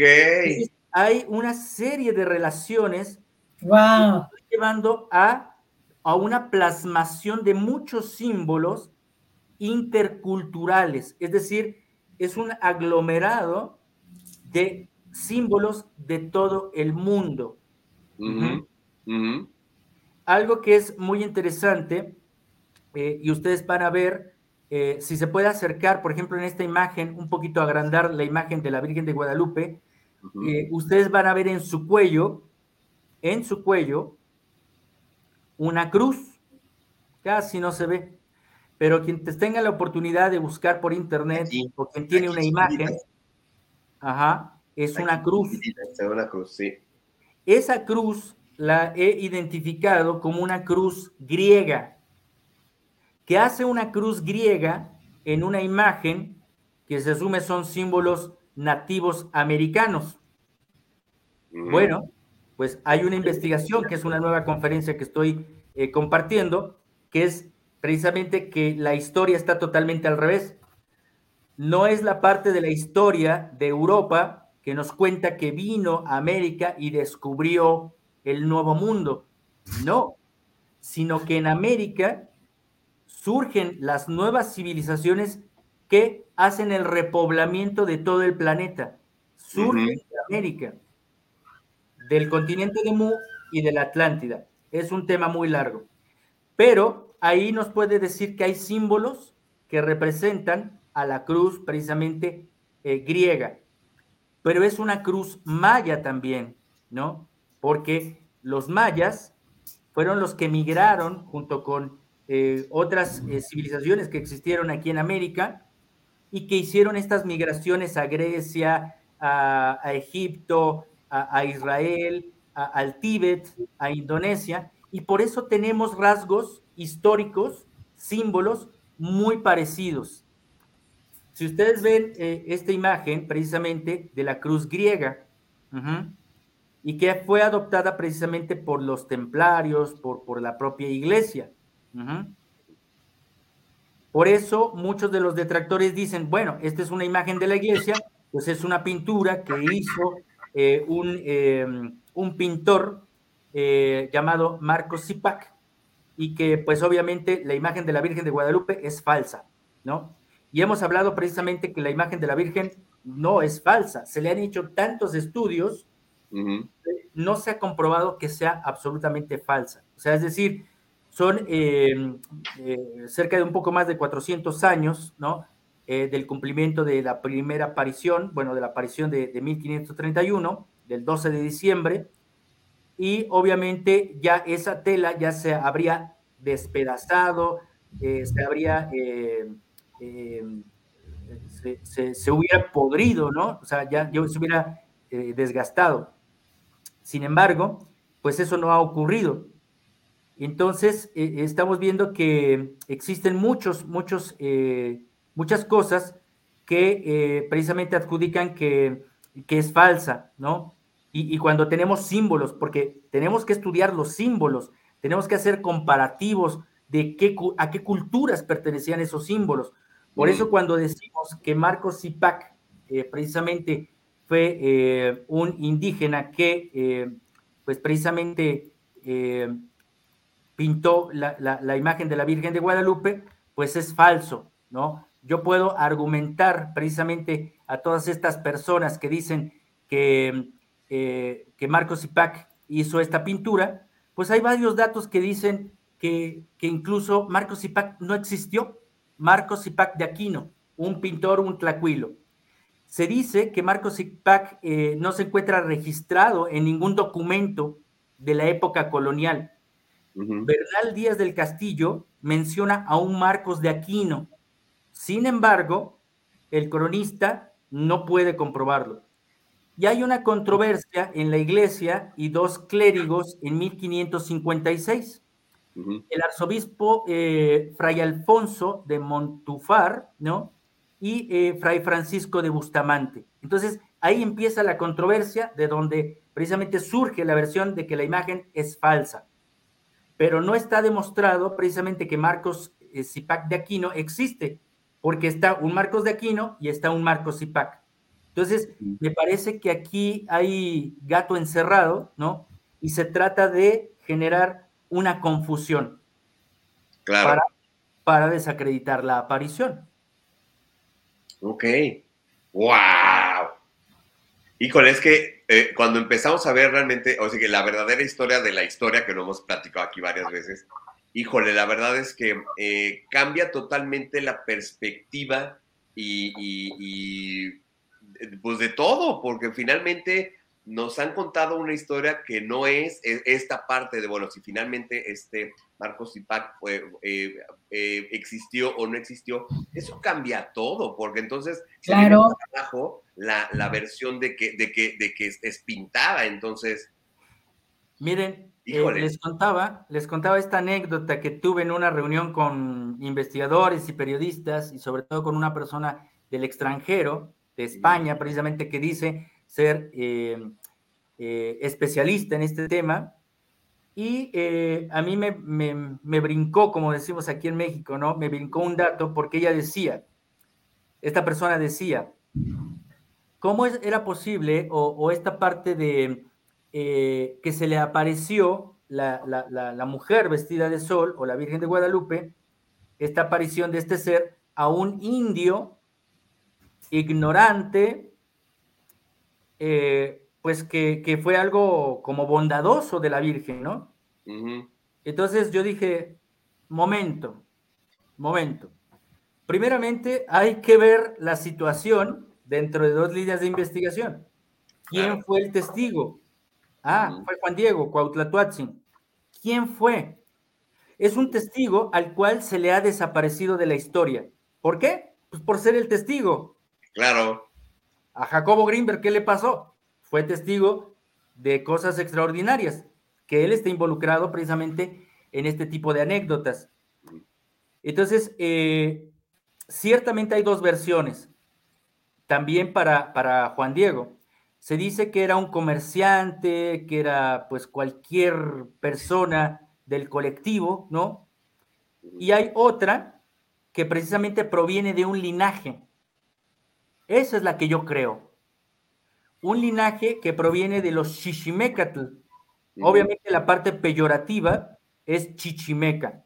hay una serie de relaciones wow. llevando a, a una plasmación de muchos símbolos interculturales, es decir, es un aglomerado de símbolos de todo el mundo. Algo que es muy interesante, eh, y ustedes van a ver, eh, si se puede acercar, por ejemplo, en esta imagen, un poquito agrandar la imagen de la Virgen de Guadalupe, eh, ustedes van a ver en su cuello, en su cuello, una cruz. Casi no se ve. Pero quien tenga la oportunidad de buscar por internet o quien tiene una imagen, ajá, es una cruz. una cruz, sí. Esa cruz la he identificado como una cruz griega, que hace una cruz griega en una imagen que se asume son símbolos nativos americanos. Bueno, pues hay una investigación, que es una nueva conferencia que estoy eh, compartiendo, que es precisamente que la historia está totalmente al revés. No es la parte de la historia de Europa que nos cuenta que vino a América y descubrió el nuevo mundo. No, sino que en América surgen las nuevas civilizaciones que hacen el repoblamiento de todo el planeta. Surgen de América del continente de Mu y de la Atlántida. Es un tema muy largo. Pero ahí nos puede decir que hay símbolos que representan a la cruz precisamente eh, griega. Pero es una cruz maya también, ¿no? Porque los mayas fueron los que migraron junto con eh, otras eh, civilizaciones que existieron aquí en América y que hicieron estas migraciones a Grecia, a Egipto, a, Israel, al Tíbet, a Indonesia, y por eso tenemos rasgos históricos, símbolos muy parecidos. Si ustedes ven eh, esta imagen precisamente de la cruz griega, y que fue adoptada precisamente por los templarios, por, la propia iglesia. Por eso muchos de los detractores dicen, bueno, esta es una imagen de la iglesia, pues es una pintura que hizo eh, un, em, un, pintor eh, llamado Marcos Zipac, y que pues obviamente la imagen de la Virgen de Guadalupe es falsa, ¿no? Y hemos hablado precisamente que la imagen de la Virgen no es falsa, se le han hecho tantos estudios, no se ha comprobado que sea absolutamente falsa. O sea, es decir, son em, eh, cerca de un poco más de 400 años, ¿no? Eh, del cumplimiento de la primera aparición, bueno, de la aparición de, 1531, del 12 de diciembre, y obviamente ya esa tela ya se habría despedazado, eh, se habría, eh, se, hubiera podrido, ¿no? O sea, ya, ya se hubiera desgastado. Sin embargo, pues eso no ha ocurrido. Entonces, estamos viendo que existen muchos, muchos muchas cosas que eh, precisamente adjudican que, es falsa, ¿no? Y, cuando tenemos símbolos, porque tenemos que estudiar los símbolos, tenemos que hacer comparativos de qué, a qué culturas pertenecían esos símbolos. Por eso cuando decimos que Marcos Zipac eh, precisamente fue eh, un indígena que pues precisamente pintó la, la imagen de la Virgen de Guadalupe, pues es falso, ¿no? yo puedo argumentar precisamente a todas estas personas que dicen que, eh, que Marcos Zipac hizo esta pintura, pues hay varios datos que dicen que, incluso Marcos Zipac no existió. Marcos Zipac de Aquino, un pintor, un tlacuilo. Se dice que Marcos Zipac eh, no se encuentra registrado en ningún documento de la época colonial. Bernal Díaz del Castillo menciona a un Marcos de Aquino, sin embargo, el cronista no puede comprobarlo. Y hay una controversia en la iglesia y dos clérigos en 1556. El arzobispo eh, Fray Alfonso de Montufar, ¿no? Y eh, Fray Francisco de Bustamante. Entonces, ahí empieza la controversia de donde precisamente surge la versión de que la imagen es falsa. Pero no está demostrado precisamente que Marcos eh, Zipac de Aquino existe porque está un Marcos de Aquino y está un Marcos Zipac. Entonces, me parece que aquí hay gato encerrado, ¿no? Y se trata de generar una confusión. Claro. Para, desacreditar la aparición. Ok. ¡Wow! Híjole, es que eh, cuando empezamos a ver realmente, o sea, que la verdadera historia de la historia, que lo hemos platicado aquí varias veces, híjole, la verdad es que eh, cambia totalmente la perspectiva y, pues de todo, porque finalmente nos han contado una historia que no es e, esta parte de, bueno, si finalmente este Marcos Zipac eh, eh, existió o no existió, eso cambia todo, porque entonces claro. abajo la, la, versión de que, de que, de que es, es pintada, entonces Miren, eh, les contaba, les contaba esta anécdota que tuve en una reunión con investigadores y periodistas y sobre todo con una persona del extranjero, de España, precisamente, que dice ser eh, eh, especialista en este tema. Y a mí me, me, brincó, como decimos aquí en México, ¿no? Me brincó un dato porque ella decía, esta persona decía, ¿cómo era posible o esta parte de eh, que se le apareció la, mujer vestida de sol o la Virgen de Guadalupe, esta aparición de este ser a un indio ignorante, eh, pues que, fue algo como bondadoso de la Virgen, ¿no? Entonces yo dije, momento, momento. Primeramente hay que ver la situación dentro de dos líneas de investigación. ¿Quién fue el testigo? Ah, fue Juan Diego, Cuautlatuatzin. ¿Quién fue? Es un testigo al cual se le ha desaparecido de la historia. ¿Por qué? Pues por ser el testigo. Claro. A Jacobo Greenberg, ¿qué le pasó? Fue testigo de cosas extraordinarias, que él está involucrado precisamente en este tipo de anécdotas. Entonces, eh, ciertamente hay dos versiones, también para, para Juan Diego se dice que era un comerciante, que era pues cualquier persona del colectivo, ¿no? Y hay otra que precisamente proviene de un linaje. Esa es la que yo creo. Un linaje que proviene de los Chichimecatl. Obviamente la parte peyorativa es Chichimeca.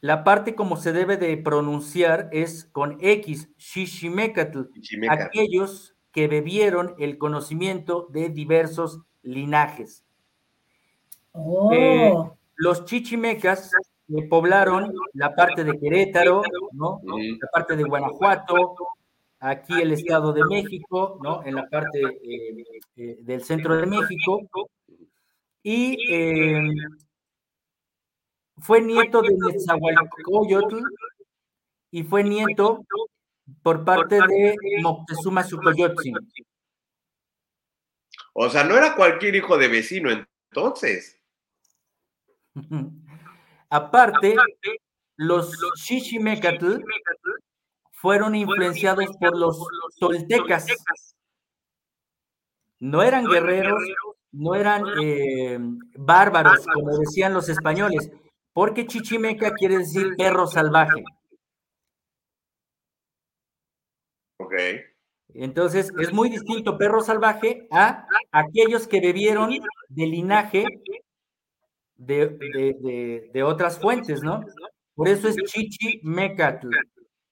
La parte como se debe de pronunciar es con X, Chichimecatl. Aquellos que bebieron el conocimiento de diversos linajes. Oh. Eh, los chichimecas poblaron la parte de Querétaro, ¿no? la parte de Guanajuato, aquí el Estado de México, ¿no? en la parte eh, eh, del centro de México, y fue nieto de Nezahualcóyotl y fue nieto por parte de Moctezuma Xocoyotzin. O sea, no era cualquier hijo de vecino entonces. (laughs) Aparte, los Shishimecatl fueron influenciados por los toltecas. No eran guerreros, no eran eh, bárbaros, como decían los españoles, porque Chichimeca quiere decir perro salvaje. Ok. Entonces, es muy distinto perro salvaje a aquellos que bebieron de linaje de, otras fuentes, ¿no? Por eso es chichi mecatl.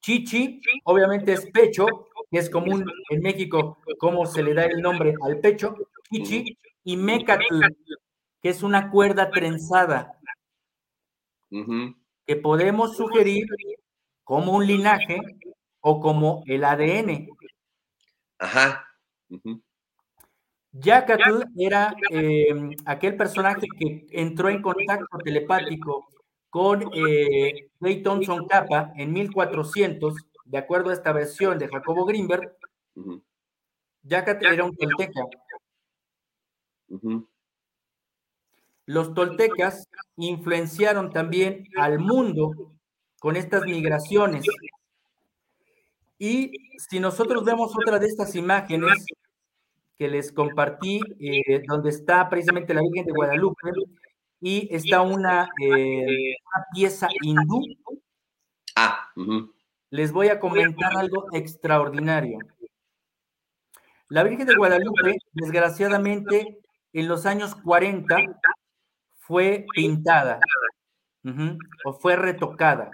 Chichi, obviamente es pecho, que es común en México, como se le da el nombre al pecho, chichi, y mecatl, que es una cuerda trenzada, que podemos sugerir como un linaje o como el ADN. Ajá. Yakatl era em, aquel personaje que entró en contacto telepático con eh, Ray Thompson Kappa en 1400, de acuerdo a esta versión de Jacobo Greenberg. Uh era un tolteca. Los toltecas influenciaron también al mundo con estas migraciones y si nosotros vemos otra de estas imágenes que les compartí, eh, donde está precisamente la Virgen de Guadalupe y está una, eh, pieza hindú, ah, les voy a comentar algo extraordinario. La Virgen de Guadalupe, desgraciadamente, en los años 40 fue pintada o fue retocada.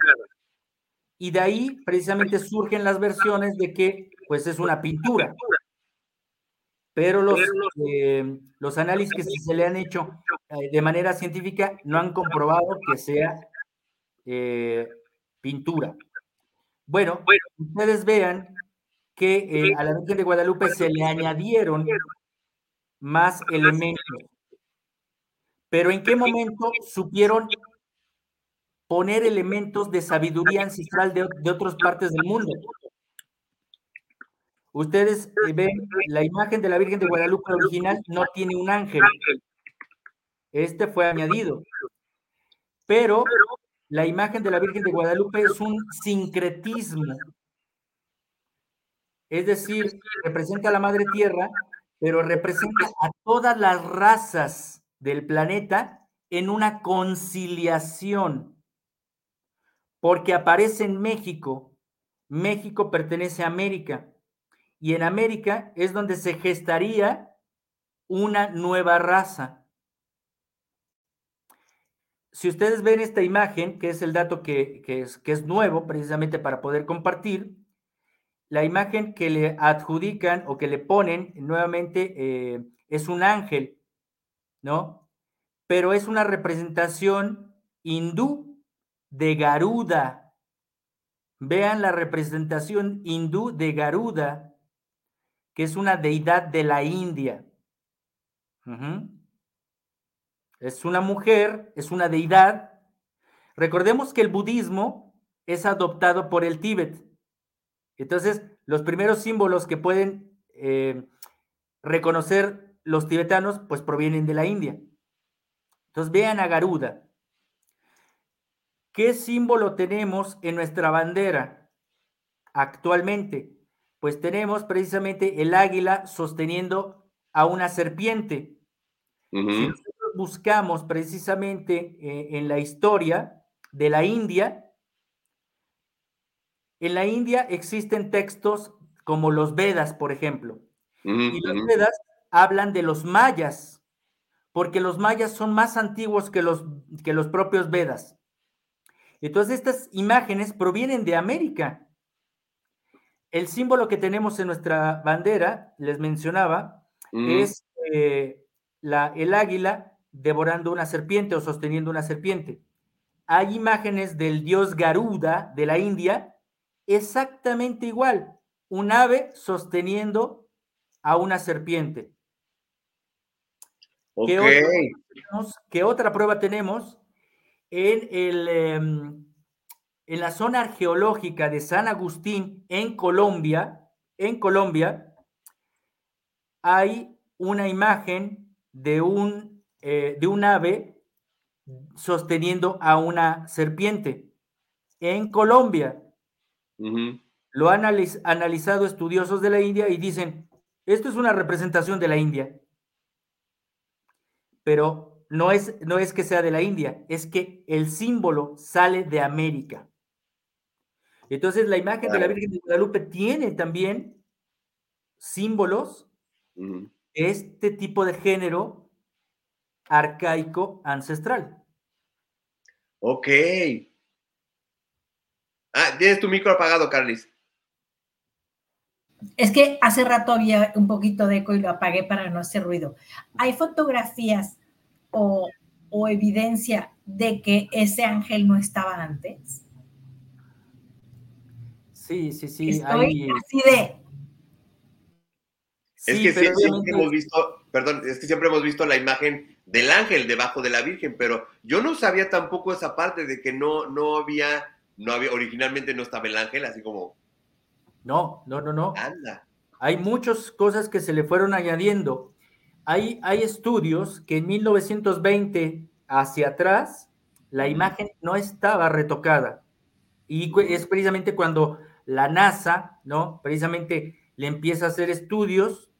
Y de ahí precisamente surgen las versiones de que pues es una pintura. Pero los, eh, los análisis que se le han hecho eh, de manera científica no han comprobado que sea eh, pintura. Bueno, ustedes vean que a la Virgen de Guadalupe se le añadieron más elementos. Pero ¿en qué momento supieron poner elementos de sabiduría ancestral de, otras partes del mundo. Ustedes eh, ven la imagen de la Virgen de Guadalupe original, no tiene un ángel. Este fue añadido. Pero la imagen de la Virgen de Guadalupe es un sincretismo. Es decir, representa a la Madre Tierra, pero representa a todas las razas del planeta en una conciliación. Porque aparece en México. México pertenece a América. Y en América es donde se gestaría una nueva raza si ustedes ven esta imagen, que es el dato que, es, que es nuevo precisamente para poder compartir, la imagen que le adjudican o que le ponen nuevamente eh, es un ángel, ¿no? Pero es una representación hindú de Garuda. Vean la representación hindú de Garuda, que es una deidad de la India. Es una mujer, es una deidad. Recordemos que el budismo es adoptado por el Tíbet. Entonces, los primeros símbolos que pueden eh, reconocer los tibetanos, pues provienen de la India. Entonces, vean a Garuda. ¿Qué símbolo tenemos en nuestra bandera actualmente? Pues tenemos precisamente el águila sosteniendo a una serpiente buscamos precisamente eh, en la historia de la India, en la India existen textos como los Vedas, por ejemplo. y los Vedas hablan de los mayas, porque los mayas son más antiguos que los, que los propios Vedas. Entonces estas imágenes provienen de América. El símbolo que tenemos en nuestra bandera, les mencionaba, es eh, la, el águila devorando una serpiente o sosteniendo una serpiente. Hay imágenes del dios Garuda de la India exactamente igual, un ave sosteniendo a una serpiente. ¿Qué, otra prueba tenemos? En, el, em, en la zona arqueológica de San Agustín, en Colombia, en Colombia, hay una imagen de un eh, de un ave sosteniendo a una serpiente. En Colombia lo han analizado estudiosos de la India y dicen, esto es una representación de la India. Pero no es, no es que sea de la India, es que el símbolo sale de América. Entonces la imagen de la Virgen de Guadalupe tiene también símbolos de este tipo de género arcaico ancestral. Ok. Ah, tienes tu micro apagado, Carlis. Es que hace rato había un poquito de eco y lo apagué para no hacer ruido. ¿Hay fotografías o, evidencia de que ese ángel no estaba antes? Sí, sí, sí. Estoy así de. Es que siempre hemos visto, perdón, es que siempre hemos visto la imagen del ángel debajo de la Virgen, pero yo no sabía tampoco esa parte de que no, no había, no había, originalmente no estaba el ángel, así como... No, no, no, no. Hay muchas cosas que se le fueron añadiendo. Hay, hay estudios que en 1920 hacia atrás la imagen no estaba retocada. Y es precisamente cuando la NASA, ¿no? Precisamente le empieza a hacer estudios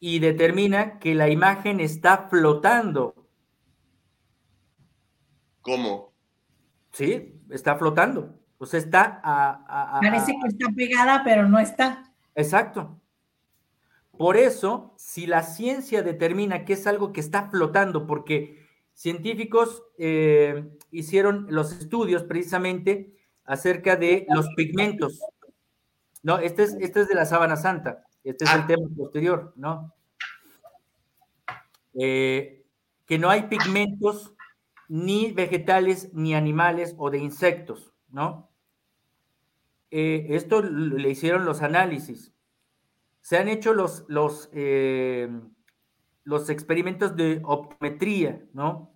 y determina que la imagen está flotando. ¿Cómo? Sí, está flotando. O sea, está a, Parece que está pegada, pero no está. Exacto. Por eso, si la ciencia determina que es algo que está flotando, porque científicos eh, hicieron los estudios precisamente acerca de los pigmentos. No, este es, este es de la sábana santa. Este es el ah. tema posterior, ¿no? Eh, que no hay pigmentos ni vegetales, ni animales o de insectos, ¿no? Eh, esto le hicieron los análisis. Se han hecho los, los, eh, los experimentos de optometría, ¿no?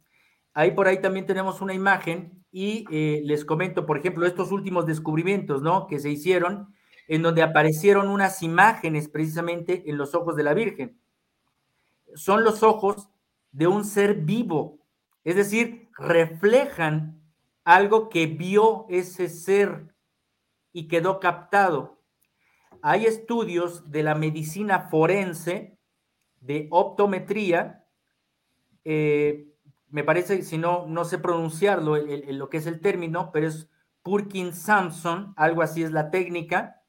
Ahí por ahí también tenemos una imagen y les comento, por ejemplo, estos últimos descubrimientos, ¿no? Que se hicieron en donde aparecieron unas imágenes precisamente en los ojos de la Virgen. Son los ojos de un ser vivo, es decir, reflejan algo que vio ese ser y quedó captado. Hay estudios de la medicina forense, de optometría, eh, me parece, si no, no sé pronunciarlo, lo que es el término, pero es Purkin-Samson, algo así es la técnica,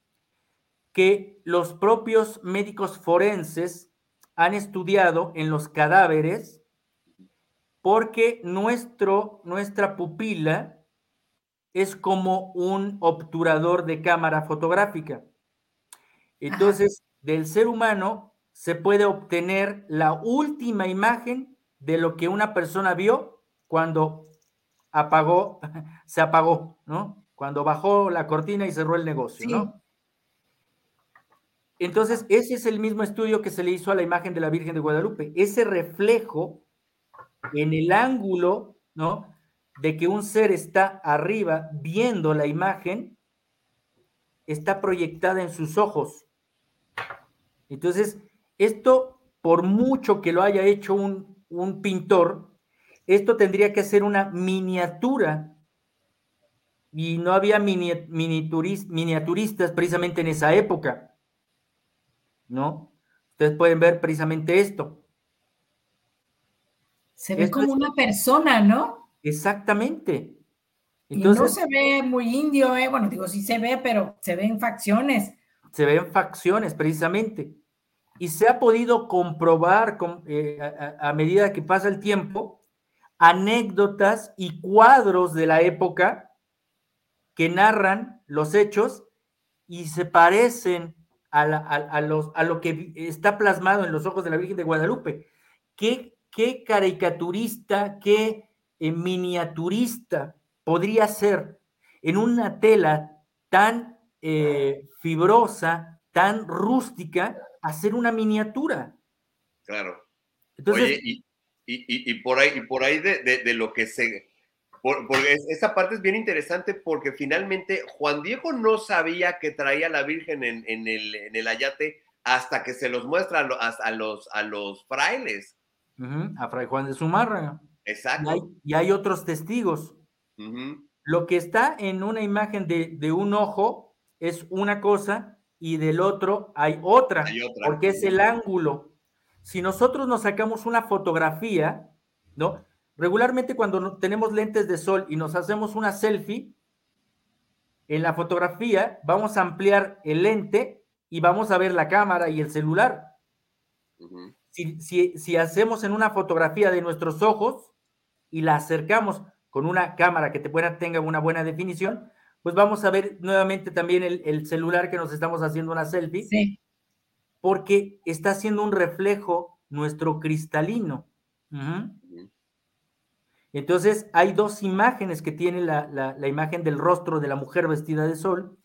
que los propios médicos forenses han estudiado en los cadáveres porque nuestro, nuestra pupila es como un obturador de cámara fotográfica. Entonces, del ser humano se puede obtener la última imagen de lo que una persona vio cuando apagó, (laughs) se apagó, ¿no? Cuando bajó la cortina y cerró el negocio, ¿no? Entonces, ese es el mismo estudio que se le hizo a la imagen de la Virgen de Guadalupe. Ese reflejo en el ángulo, ¿no? De que un ser está arriba viendo la imagen, está proyectada en sus ojos. Entonces, esto, por mucho que lo haya hecho un, un pintor, esto tendría que ser una miniatura. Y no había miniaturistas precisamente en esa época. ¿No? Ustedes pueden ver precisamente esto. Se ve como una persona, ¿no? Exactamente. Entonces, y no se ve muy indio, ¿eh? Bueno, digo, sí se ve, pero se ven facciones. Se ven facciones, precisamente y se ha podido comprobar eh, a, medida que pasa el tiempo anécdotas y cuadros de la época que narran los hechos y se parecen a, a lo que está plasmado en los ojos de la Virgen de Guadalupe. ¿Qué, qué caricaturista, qué eh, miniaturista podría ser en una tela tan eh, fibrosa, tan rústica, hacer una miniatura. Claro. Entonces, y, por ahí, y por ahí de, lo que se... porque esa parte es bien interesante porque finalmente Juan Diego no sabía que traía a la Virgen en, el, en el, ayate hasta que se los muestra a, los, a los frailes. a Fray Juan de Zumarra. Exacto. Y hay, otros testigos. Lo que está en una imagen de, de, un ojo es una cosa y del otro hay otra, porque es el ángulo. Si nosotros nos sacamos una fotografía, ¿no? Regularmente cuando tenemos lentes de sol y nos hacemos una selfie, en la fotografía vamos a ampliar el lente y vamos a ver la cámara y el celular. si, si, hacemos en una fotografía de nuestros ojos y la acercamos con una cámara que te pueda, tenga una buena definición, pues vamos a ver nuevamente también el, celular que nos estamos haciendo una selfie. Sí. Porque está haciendo un reflejo nuestro cristalino. Entonces, hay dos imágenes que tiene la, imagen del rostro de la mujer vestida de sol.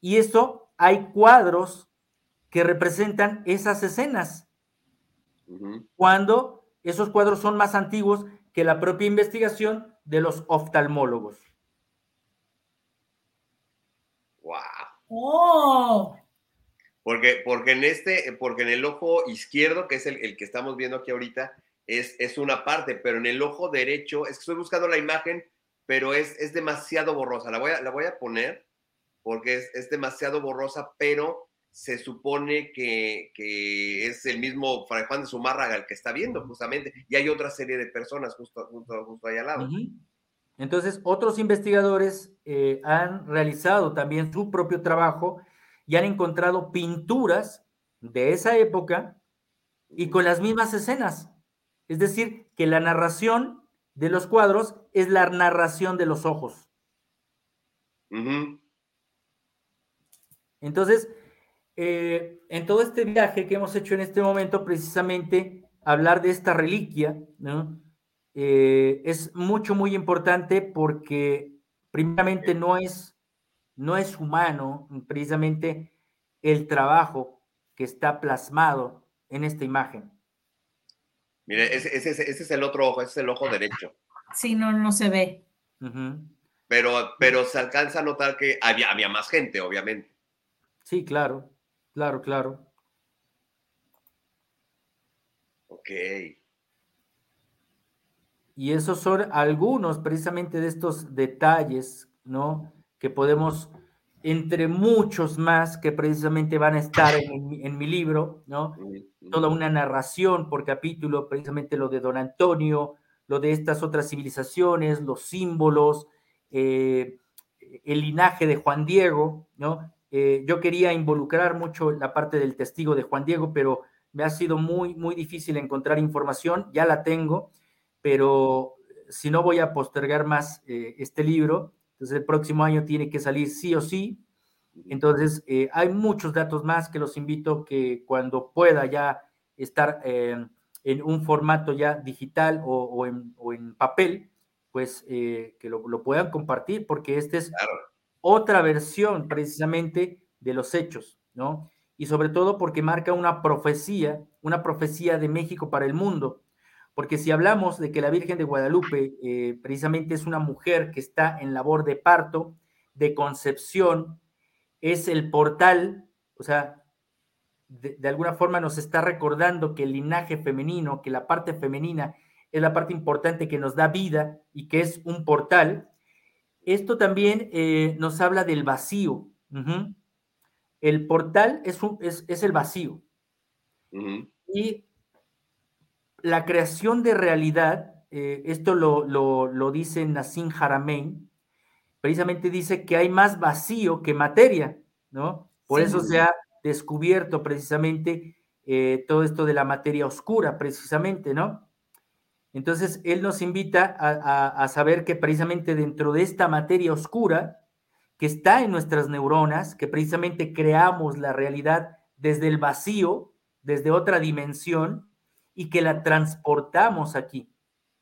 Y eso, hay cuadros que representan esas escenas. Cuando esos cuadros son más antiguos que la propia investigación de los oftalmólogos. ¡Wow! ¡Oh! Porque, porque, en este, porque en el ojo izquierdo, que es el, que estamos viendo aquí ahorita, es, es, una parte, pero en el ojo derecho, es que estoy buscando la imagen, pero es, es demasiado borrosa. La voy, a, la voy a poner porque es, es demasiado borrosa, pero se supone que, que, es el mismo Fray Juan de Zumárraga el que está viendo, justamente, y hay otra serie de personas justo, justo, justo ahí al lado. Entonces, otros investigadores eh, han realizado también su propio trabajo y han encontrado pinturas de esa época y con las mismas escenas. Es decir, que la narración de los cuadros es la narración de los ojos. Entonces, eh, en todo este viaje que hemos hecho en este momento, precisamente hablar de esta reliquia, ¿no? Eh, es mucho, muy importante porque primeramente no es, no es humano precisamente el trabajo que está plasmado en esta imagen. Mire, ese, ese, es el otro ojo, ese es el ojo derecho. Sí, no, no se ve. pero, pero se alcanza a notar que había, había más gente, obviamente. Sí, claro, claro, claro. Ok. Y esos son algunos precisamente de estos detalles, ¿no? Que podemos, entre muchos más que precisamente van a estar en, mi libro, ¿no? Toda una narración por capítulo, precisamente lo de Don Antonio, lo de estas otras civilizaciones, los símbolos, eh, el linaje de Juan Diego, ¿no? Eh, yo quería involucrar mucho la parte del testigo de Juan Diego, pero me ha sido muy, muy difícil encontrar información, ya la tengo, pero si no voy a postergar más eh, este libro, entonces el próximo año tiene que salir sí o sí. Entonces, eh, hay muchos datos más que los invito que cuando pueda ya estar en un formato ya digital o, en, papel, pues que lo, puedan compartir, porque este es otra versión precisamente de los hechos, ¿no? Y sobre todo porque marca una profecía, una profecía de México para el mundo. Porque si hablamos de que la Virgen de Guadalupe eh, precisamente es una mujer que está en labor de parto, de concepción, es el portal, o sea, de, de, alguna forma nos está recordando que el linaje femenino, que la parte femenina es la parte importante que nos da vida y que es un portal, esto también eh, nos habla del vacío. El portal es, es, el vacío. Y la creación de realidad, eh, esto lo, lo, dice Nassim Haramein, precisamente dice que hay más vacío que materia, ¿no? Por eso se ha descubierto precisamente eh, todo esto de la materia oscura, precisamente, ¿no? Entonces, él nos invita a, saber que precisamente dentro de esta materia oscura que está en nuestras neuronas, que precisamente creamos la realidad desde el vacío, desde otra dimensión, y que la transportamos aquí,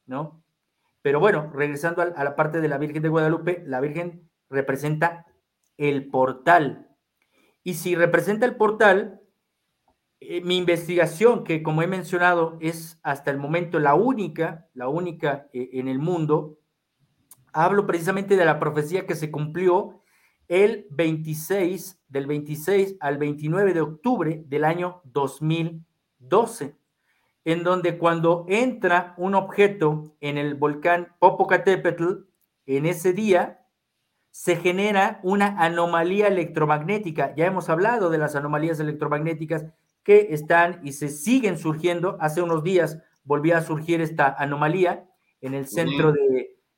¿no? Pero bueno, regresando a la parte de la Virgen de Guadalupe, la Virgen representa el portal. Y si representa el portal, eh, mi investigación, que como he mencionado es hasta el momento la única, la única eh, en el mundo, hablo precisamente de la profecía que se cumplió el 26, del 26 al 29 de octubre del año 2012, en donde cuando entra un objeto en el volcán Popocatépetl, en ese día se genera una anomalía electromagnética. Ya hemos hablado de las anomalías electromagnéticas que están y se siguen surgiendo. Hace unos días volvió a surgir esta anomalía en el centro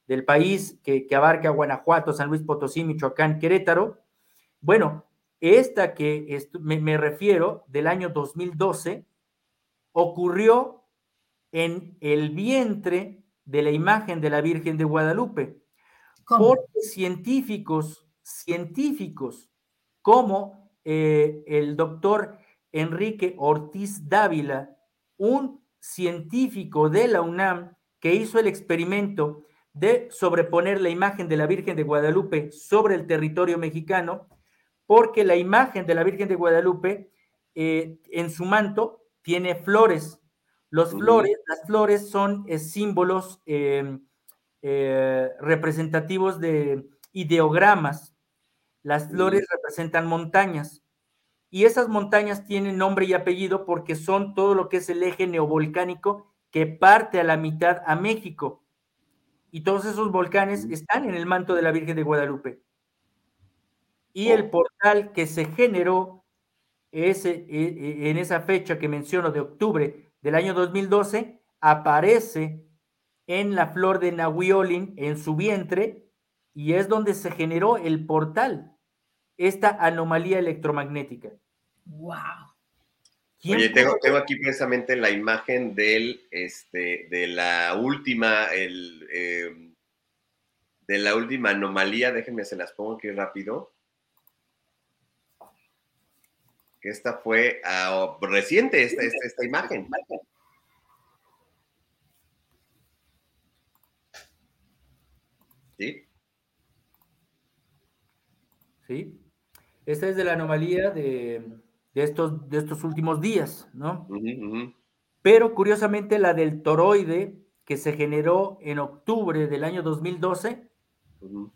del país que, abarca Guanajuato, San Luis Potosí, Michoacán, Querétaro. Bueno, esta que me, refiero del año 2012 ocurrió en el vientre de la imagen de la Virgen de Guadalupe. Porque científicos, científicos como eh, el doctor Enrique Ortiz Dávila, un científico de la UNAM que hizo el experimento de sobreponer la imagen de la Virgen de Guadalupe sobre el territorio mexicano, porque la imagen de la Virgen de Guadalupe eh, en su manto tiene flores. Los flores, las flores son eh, símbolos em, eh, representativos de ideogramas. Las flores representan montañas. Y esas montañas tienen nombre y apellido porque son todo lo que es el eje neovolcánico que parte a la mitad a México. Y todos esos volcanes están en el manto de la Virgen de Guadalupe. Y el portal que se generó ese, e, e, en esa fecha que menciono de octubre del año 2012 aparece en la flor de Nahuiolin, en su vientre, y es donde se generó el portal, esta anomalía electromagnética. Wow. Oye, tengo, tengo, aquí precisamente la imagen del, este, de la última, el, em, de la última anomalía. Déjenme, se las pongo aquí rápido. Que esta fue reciente, esta, esta, esta imagen. ¿Sí? Sí. Esta es de la anomalía de de estos, de estos últimos días, ¿no? Pero curiosamente la del toroide que se generó en octubre del año 2012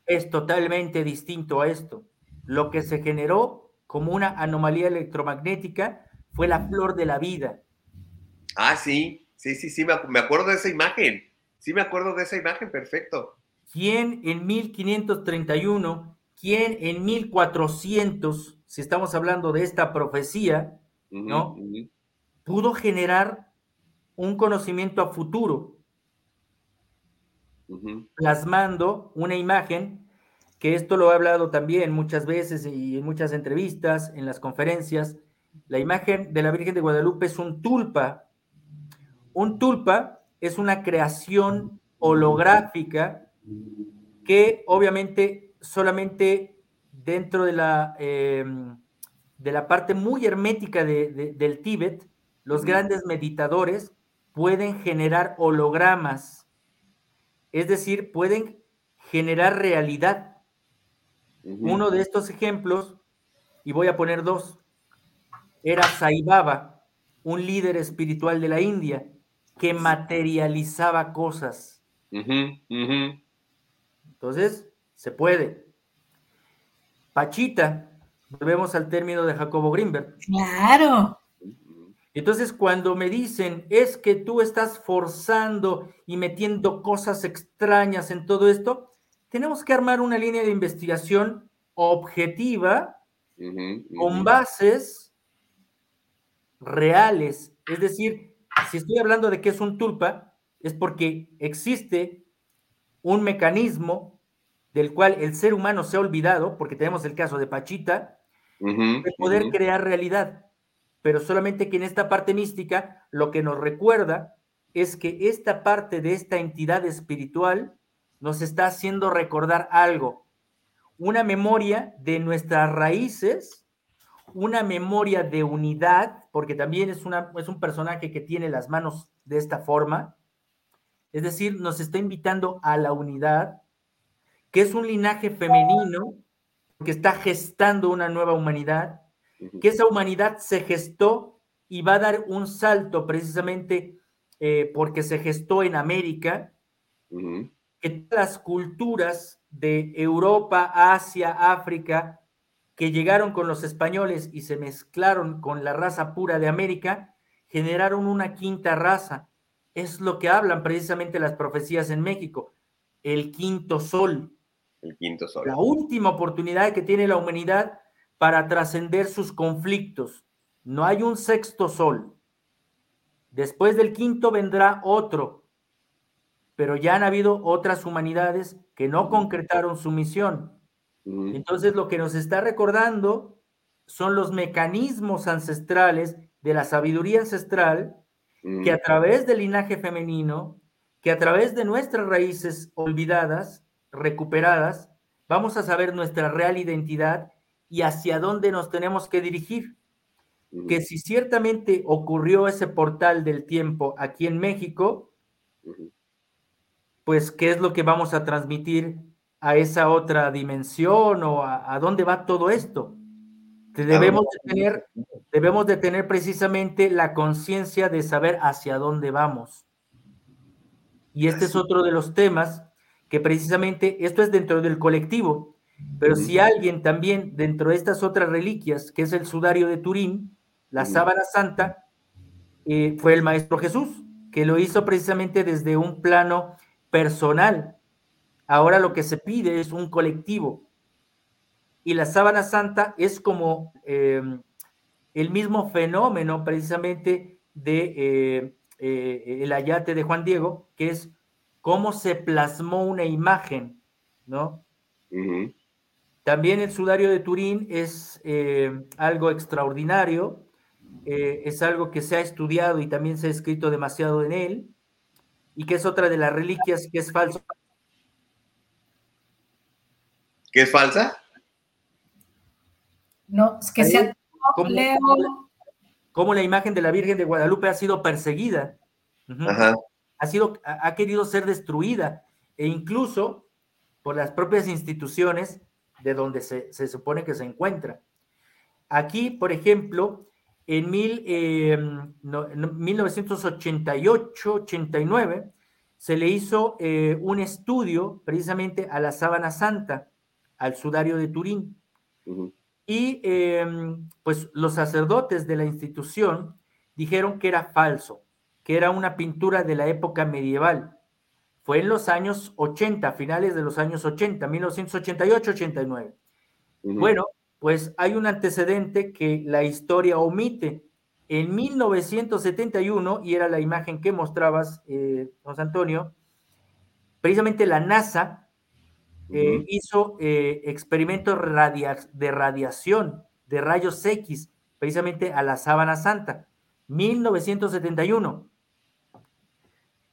es totalmente distinto a esto. Lo que se generó como una anomalía electromagnética fue la flor de la vida. Ah, sí, sí, sí, sí, me acuerdo de esa imagen. Sí me acuerdo de esa imagen, perfecto. ¿Quién en 1531, quién en 1400, si estamos hablando de esta profecía, ¿no? Pudo generar un conocimiento a futuro, plasmando una imagen, que esto lo he hablado también muchas veces y en muchas entrevistas, en las conferencias, la imagen de la Virgen de Guadalupe es un tulpa. Un tulpa es una creación holográfica que obviamente solamente dentro de la, em, de la parte muy hermética del Tíbet, los grandes meditadores pueden generar hologramas, es decir, pueden generar realidad. Uno de estos ejemplos, y voy a poner dos, era Sai Baba, un líder espiritual de la India que materializaba cosas. Entonces, se puede. Pachita, volvemos al término de Jacobo Grimberg. Claro. Entonces, cuando me dicen, es que tú estás forzando y metiendo cosas extrañas en todo esto, tenemos que armar una línea de investigación objetiva con bases reales. Es decir, si estoy hablando de que es un tulpa, es porque existe un mecanismo del cual el ser humano se ha olvidado, porque tenemos el caso de Pachita, de poder crear realidad. Pero solamente que en esta parte mística lo que nos recuerda es que esta parte de esta entidad espiritual nos está haciendo recordar algo, una memoria de nuestras raíces una memoria de unidad, porque también es, una, es un personaje que tiene las manos de esta forma, es decir, nos está invitando a la unidad, que es un linaje femenino que está gestando una nueva humanidad, que esa humanidad se gestó y va a dar un salto precisamente eh, porque se gestó en América, que las culturas de Europa, Asia, África, que llegaron con los españoles y se mezclaron con la raza pura de América, generaron una quinta raza. Es lo que hablan precisamente las profecías en México, el quinto sol. El quinto sol. La última oportunidad que tiene la humanidad para trascender sus conflictos. No hay un sexto sol. Después del quinto vendrá otro, pero ya han habido otras humanidades que no concretaron su misión. Entonces lo que nos está recordando son los mecanismos ancestrales de la sabiduría ancestral que a través del linaje femenino, que a través de nuestras raíces olvidadas, recuperadas, vamos a saber nuestra real identidad y hacia dónde nos tenemos que dirigir. Que si ciertamente ocurrió ese portal del tiempo aquí en México, pues qué es lo que vamos a transmitir a esa otra dimensión o a, dónde va todo esto. Debemos de tener, debemos de tener precisamente la conciencia de saber hacia dónde vamos. Y este es otro de los temas que precisamente, esto es dentro del colectivo, pero si alguien también dentro de estas otras reliquias, que es el sudario de Turín, la sábana santa, eh, fue el Maestro Jesús, que lo hizo precisamente desde un plano personal, Ahora lo que se pide es un colectivo. Y la sábana santa es como em, el mismo fenómeno precisamente de eh, eh, el ayate de Juan Diego, que es cómo se plasmó una imagen, ¿no? También el sudario de Turín es eh, algo extraordinario, es algo que se ha estudiado y también se ha escrito demasiado en él, y que es otra de las reliquias que es falso ¿Qué es falsa? No, es que sea ¿Cómo, Leo. ¿Cómo la imagen de la Virgen de Guadalupe ha sido perseguida? Ha, sido, ha, querido ser destruida e incluso por las propias instituciones de donde se, supone que se encuentra. Aquí, por ejemplo, en, mil, 1988-89 em, se le hizo eh, un estudio precisamente a la sábana santa al sudario de Turín. Y em, pues los sacerdotes de la institución dijeron que era falso, que era una pintura de la época medieval. fue en los años 80, finales de los años 80, 1988-89. Bueno, pues hay un antecedente que la historia omite. En 1971, y era la imagen que mostrabas, eh, José Antonio, precisamente la NASA eh, hizo eh, experimentos de radiación de rayos X, precisamente a la sábana santa. 1971.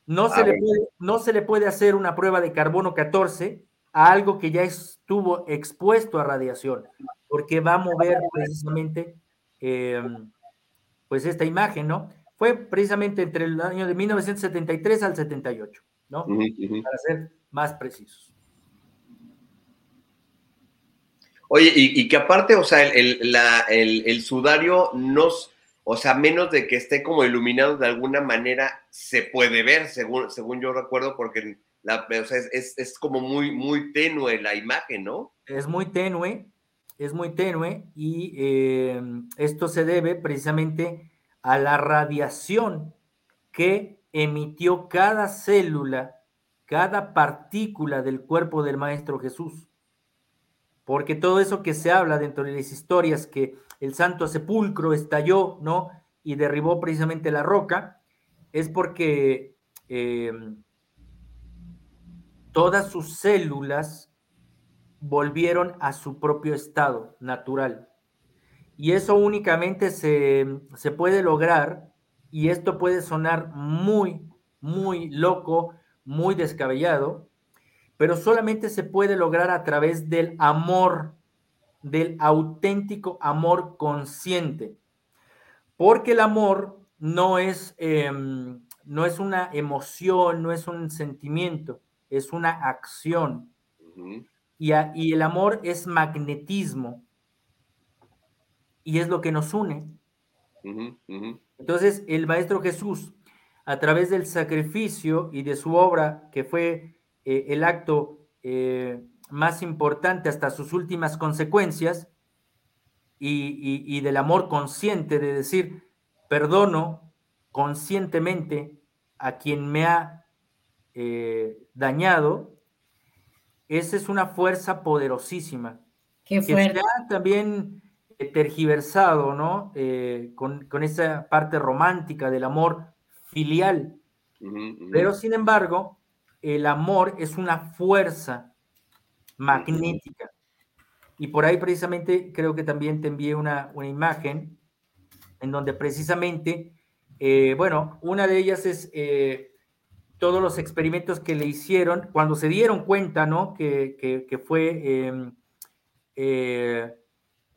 No se, le puede, no se le puede hacer una prueba de carbono 14 a algo que ya estuvo expuesto a radiación, porque va a mover precisamente em, pues esta imagen, ¿no? Fue precisamente entre el año de 1973 al 78, ¿no? Para ser más precisos. Oye, y, que aparte, o sea, el, el sudario nos o sea, menos de que esté como iluminado de alguna manera, se puede ver, según, según yo recuerdo, porque la, es, como muy, muy tenue la imagen, ¿no? Es muy tenue, es muy tenue y eh, esto se debe precisamente a la radiación que emitió cada célula, cada partícula del cuerpo del Maestro Jesús. Porque todo eso que se habla dentro de las historias que el santo sepulcro estalló, ¿no? Y derribó precisamente la roca, es porque em, todas sus células volvieron a su propio estado natural. Y eso únicamente se, se puede lograr, y esto puede sonar muy, muy loco, muy descabellado, pero solamente se puede lograr a través del amor del auténtico amor consciente. Porque el amor no es, em, no es una emoción, no es un sentimiento, es una acción. Y, y, el amor es magnetismo. Y es lo que nos une. Entonces, el Maestro Jesús, a través del sacrificio y de su obra, que fue eh, el acto eh, más importante hasta sus últimas consecuencias y, del amor consciente de decir, perdono conscientemente a quien me ha eh, dañado, esa es una fuerza poderosísima. que se ha también tergiversado, ¿no? Eh, con, esa parte romántica del amor filial. Pero sin embargo, el amor es una fuerza magnética. Y por ahí precisamente creo que también te envié una, imagen en donde precisamente, eh, bueno, una de ellas es eh, todos los experimentos que le hicieron cuando se dieron cuenta, ¿no? Que, fue em, eh,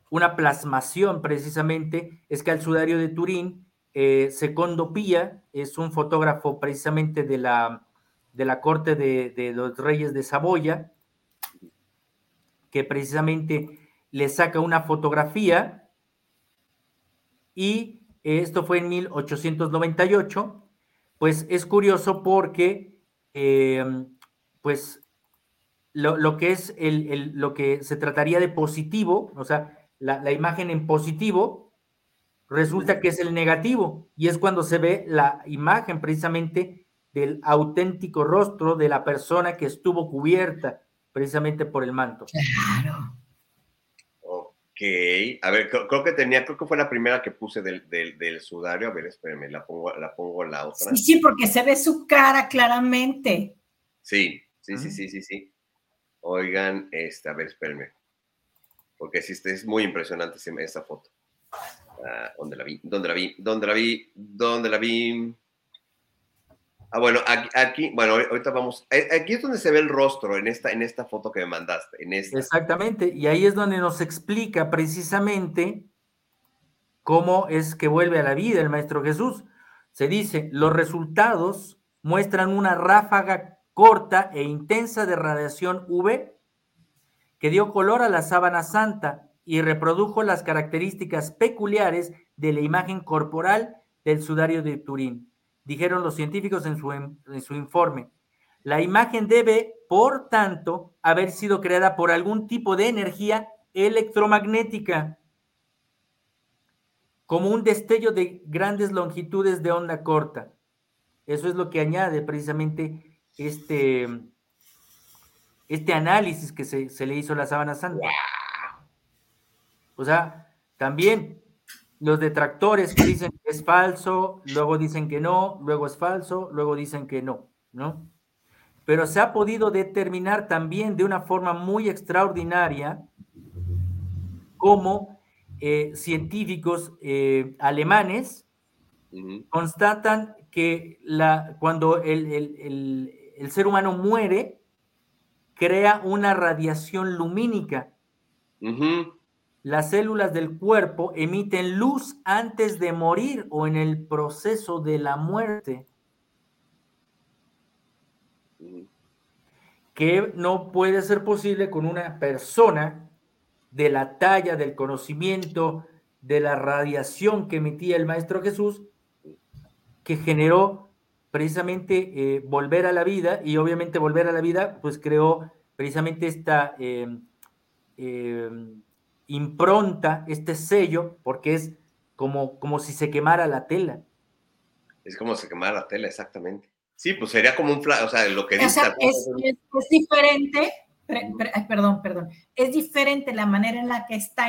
una plasmación precisamente, es que al sudario de Turín, Secondo Pía es un fotógrafo precisamente de la, de la corte de, de los reyes de Saboya, que precisamente le saca una fotografía y esto fue en 1898, pues es curioso porque em, pues lo, que es el, lo que se trataría de positivo, o sea, la, la imagen en positivo, resulta que es el negativo y es cuando se ve la imagen precisamente del auténtico rostro de la persona que estuvo cubierta precisamente por el manto. Claro. Ok, a ver, creo, que tenía, creo que fue la primera que puse del, del, sudario. A ver, espérenme, la pongo, la pongo la otra. Sí, sí, porque se ve su cara claramente. Sí, sí, sí, sí, sí, sí. Oigan, esta, a ver, espérenme. Porque sí, este es muy impresionante esta foto. Ah, ¿Dónde la vi? ¿Dónde la vi? ¿Dónde la vi? ¿Dónde la vi? Ah, bueno, aquí, bueno, ahorita vamos. Eh, aquí es donde se ve el rostro en esta, en esta foto que me mandaste. En Exactamente, y ahí es donde nos explica precisamente cómo es que vuelve a la vida el Maestro Jesús. Se dice, los resultados muestran una ráfaga corta e intensa de radiación UV que dio color a la sábana santa y reprodujo las características peculiares de la imagen corporal del sudario de Turín dijeron los científicos en su, en su informe. La imagen debe, por tanto, haber sido creada por algún tipo de energía electromagnética, como un destello de grandes longitudes de onda corta. Eso es lo que añade precisamente este, este análisis que se, le hizo a la sábana santa. O sea, también los detractores que dicen que es falso, luego dicen que no, luego es falso, luego dicen que no, ¿no? Pero se ha podido determinar también de una forma muy extraordinaria cómo eh, científicos eh, alemanes constatan que la, cuando el, ser humano muere, crea una radiación lumínica las células del cuerpo emiten luz antes de morir o en el proceso de la muerte. Que no puede ser posible con una persona de la talla del conocimiento, de la radiación que emitía el Maestro Jesús, que generó precisamente eh, volver a la vida y obviamente volver a la vida, pues creó precisamente esta... Eh, eh, impronta, este sello, porque es como, como si se quemara la tela. Es como si se quemara la tela, exactamente. Sí, pues sería como un, o sea, lo que dice. es, diferente, perdón, perdón, es diferente la manera en la que está,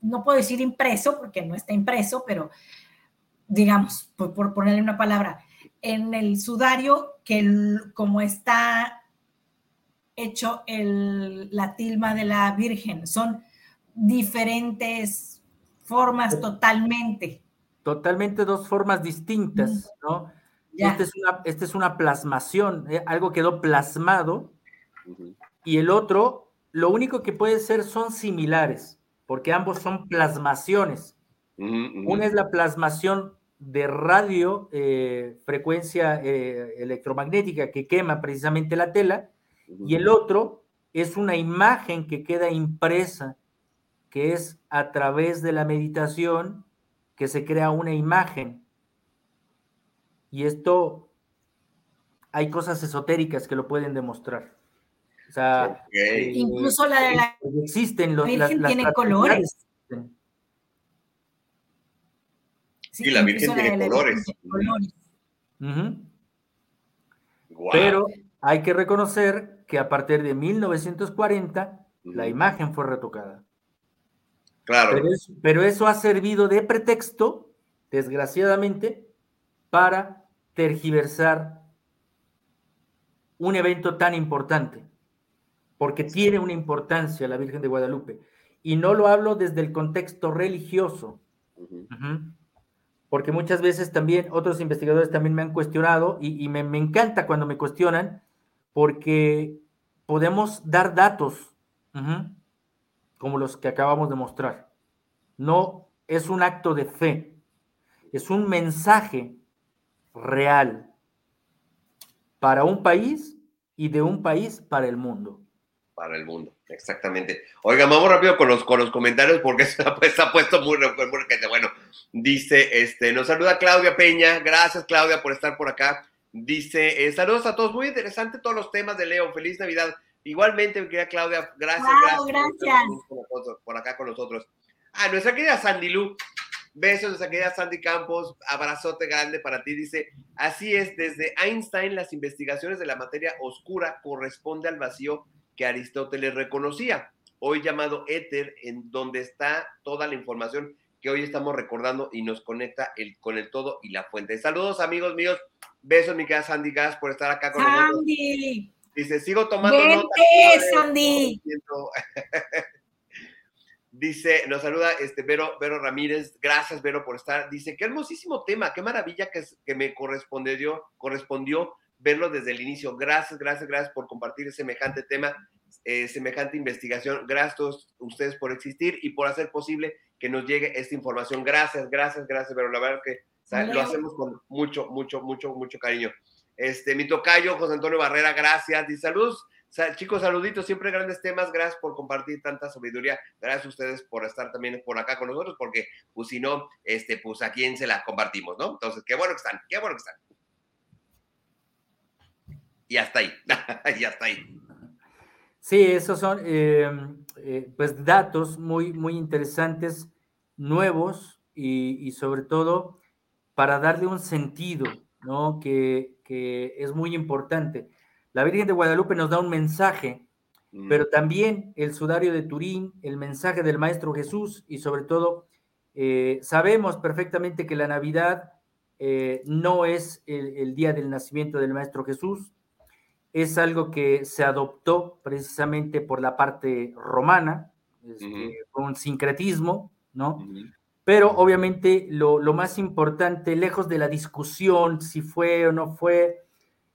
no puedo decir impreso, porque no está impreso, pero digamos, por, por ponerle una palabra, en el sudario, que como está hecho el, la tilma de la Virgen, son diferentes formas totalmente. Totalmente dos formas distintas, ¿no? Esta es, una, este es una plasmación, eh, algo quedó plasmado y el otro, lo único que puede ser son similares, porque ambos son plasmaciones. Una es la plasmación de radio, eh, frecuencia eh, electromagnética que quema precisamente la tela, y el otro es una imagen que queda impresa que es a través de la meditación que se crea una imagen. Y esto, hay cosas esotéricas que lo pueden demostrar. O sea, eh, incluso la de la existen los Virgen tiene colores. Sí, la Virgen tiene colores. Pero hay que reconocer que a partir de 1940 la imagen fue retocada. Claro. Pero, eso ha servido de pretexto, desgraciadamente, para tergiversar un evento tan importante, porque tiene una importancia la Virgen de Guadalupe. Y no lo hablo desde el contexto religioso, porque muchas veces también otros investigadores también me han cuestionado y, me, encanta cuando me cuestionan, porque podemos dar datos como los que acabamos de mostrar. No es un acto de fe, es un mensaje real para un país y de un país para el mundo. Para el mundo, exactamente. Oiga, vamos rápido con los, con los comentarios porque (laughs) está, ha puesto muy, muy, bueno. Dice, este, nos saluda Claudia Peña. Gracias, Claudia, por estar por acá. Dice, eh, saludos a todos. Muy interesante todos los temas de Leo. Feliz Navidad. Igualmente, mi querida Claudia, gracias, gracias, Por, acá con nosotros. Ah, nuestra querida Sandy Lu, besos, nuestra querida Sandy Campos, abrazote grande para ti. Dice, así es, desde Einstein las investigaciones de la materia oscura corresponde al vacío que Aristóteles reconocía, hoy llamado éter, en donde está toda la información que hoy estamos recordando y nos conecta el, con el todo y la fuente. Saludos, amigos míos. Besos, mi querida Sandy Gas, por estar acá con Sandy. Dice, sigo tomando Vente, Sandy. (laughs) Dice, nos saluda este Vero, Vero Ramírez. Gracias, Vero, por estar. Dice, qué hermosísimo tema, qué maravilla que, que me correspondió, correspondió verlo desde el inicio. Gracias, gracias, gracias por compartir semejante tema, eh, semejante investigación. Gracias a ustedes por existir y por hacer posible que nos llegue esta información. Gracias, gracias, gracias, Vero. La verdad que lo hacemos con mucho, mucho, mucho, mucho cariño. Este, mi tocayo, José Antonio Barrera, gracias. Y saludos, chicos, saluditos, siempre grandes temas. Gracias por compartir tanta sabiduría. Gracias a ustedes por estar también por acá con nosotros, porque pues si no, este, pues a quién se la compartimos, ¿no? Entonces, qué bueno que están, qué bueno que están. Y hasta ahí, (laughs) y hasta ahí. Sí, esos son eh, eh, pues datos muy, muy interesantes, nuevos y, y sobre todo para darle un sentido ¿no? Que, que es muy importante. La Virgen de Guadalupe nos da un mensaje, mm. pero también el sudario de Turín, el mensaje del Maestro Jesús y sobre todo eh, sabemos perfectamente que la Navidad eh, no es el, día del nacimiento del Maestro Jesús, es algo que se adoptó precisamente por la parte romana, este, con sincretismo, ¿no? Pero obviamente lo, más importante, lejos de la discusión si fue o no fue,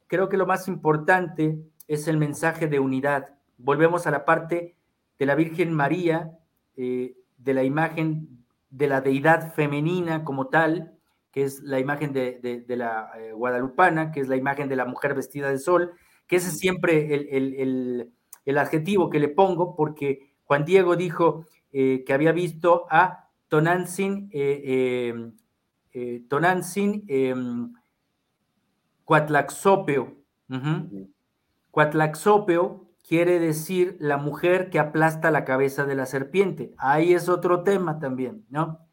creo que lo más importante es el mensaje de unidad. Volvemos a la parte de la Virgen María, eh, de la imagen de la deidad femenina como tal, que es la imagen de, la eh, guadalupana, que es la imagen de la mujer vestida de sol, que ese es siempre el, adjetivo que le pongo, porque Juan Diego dijo eh, que había visto a Tonantzin, eh, em, eh, Tonantzin em, Cuatlaxopeo. Cuatlaxopeo quiere decir la mujer que aplasta la cabeza de la serpiente. Ahí es otro tema también, ¿no?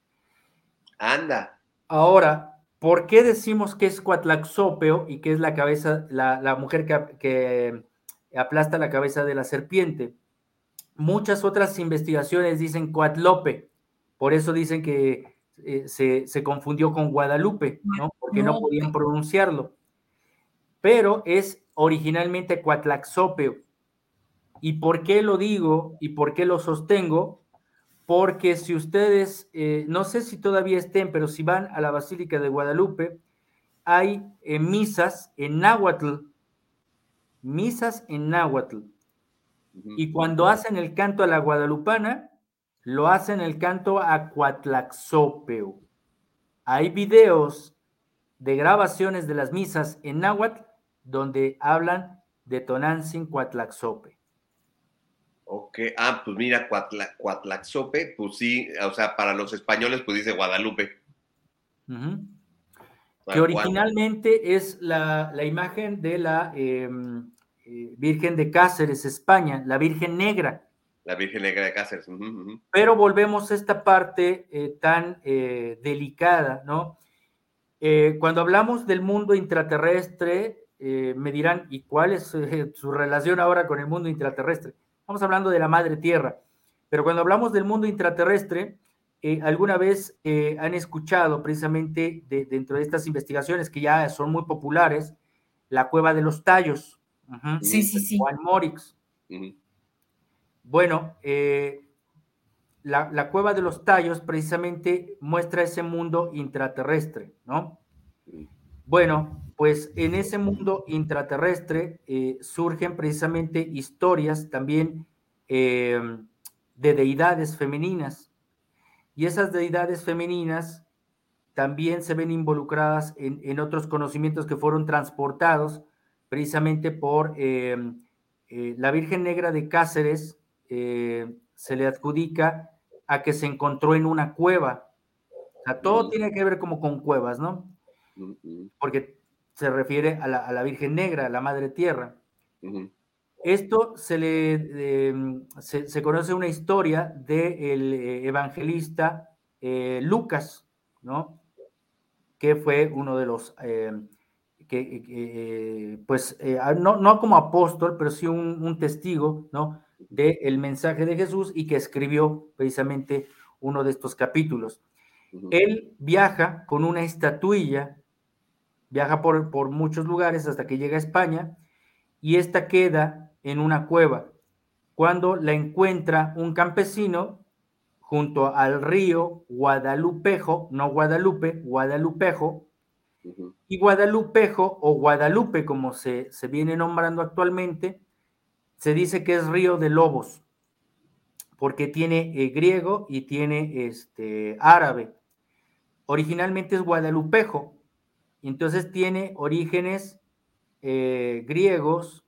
Anda. Ahora, ¿por qué decimos que es Cuatlaxopeo y que es la cabeza, la, mujer que, que aplasta la cabeza de la serpiente? Muchas otras investigaciones dicen Cuatlope, por eso dicen que eh, se, confundió con Guadalupe, ¿no? Porque no podían pronunciarlo. Pero es originalmente Cuatlaxopeo. ¿Y por qué lo digo y por qué lo sostengo? Porque si ustedes, eh, no sé si todavía estén, pero si van a la Basílica de Guadalupe, hay eh, misas en náhuatl, misas en náhuatl. Y cuando hacen el canto a la guadalupana, lo hacen el canto a Cuatlaxopeo. Hay videos de grabaciones de las misas en náhuatl donde hablan de Tonantzin Cuatlaxope. Ok, ah, pues mira, Cuatlaxope, pues sí, o sea, para los españoles, pues dice Guadalupe. Que originalmente es la, imagen de la em, eh, Virgen de Cáceres, España, la Virgen Negra. La Virgen Negra de Cáceres. Pero volvemos a esta parte eh, tan eh, delicada, ¿no? Eh, cuando hablamos del mundo intraterrestre, me dirán, ¿y cuál es su relación ahora con el mundo intraterrestre? Estamos hablando de la madre tierra. Pero cuando hablamos del mundo intraterrestre, alguna vez han escuchado precisamente dentro de estas investigaciones que ya son muy populares, la cueva de los tallos. Sí, sí, sí. Juan Morix. Bueno, eh, la, cueva de los tallos precisamente muestra ese mundo intraterrestre, ¿no? Bueno, pues en ese mundo intraterrestre eh, surgen precisamente historias también eh, de deidades femeninas. Y esas deidades femeninas también se ven involucradas en, otros conocimientos que fueron transportados precisamente por la Virgen Negra de Cáceres, eh, se le adjudica a que se encontró en una cueva. O sea, todo tiene que ver como con cuevas, ¿no? Porque se refiere a la, Virgen Negra, a la Madre Tierra. Esto se le se, conoce una historia del eh, evangelista eh, Lucas, ¿no? Que fue uno de los que, pues, no, no, como apóstol, pero sí un, un testigo, ¿no? Del mensaje de Jesús y que escribió precisamente uno de estos capítulos. Él viaja con una estatuilla, viaja por, por muchos lugares hasta que llega a España y esta queda en una cueva. Cuando la encuentra un campesino junto al río Guadalupejo, no Guadalupe, Guadalupejo, y Guadalupejo o Guadalupe, como se, se viene nombrando actualmente, se dice que es río de lobos, porque tiene eh, griego y tiene este, árabe. Originalmente es guadalupejo, entonces tiene orígenes eh, griegos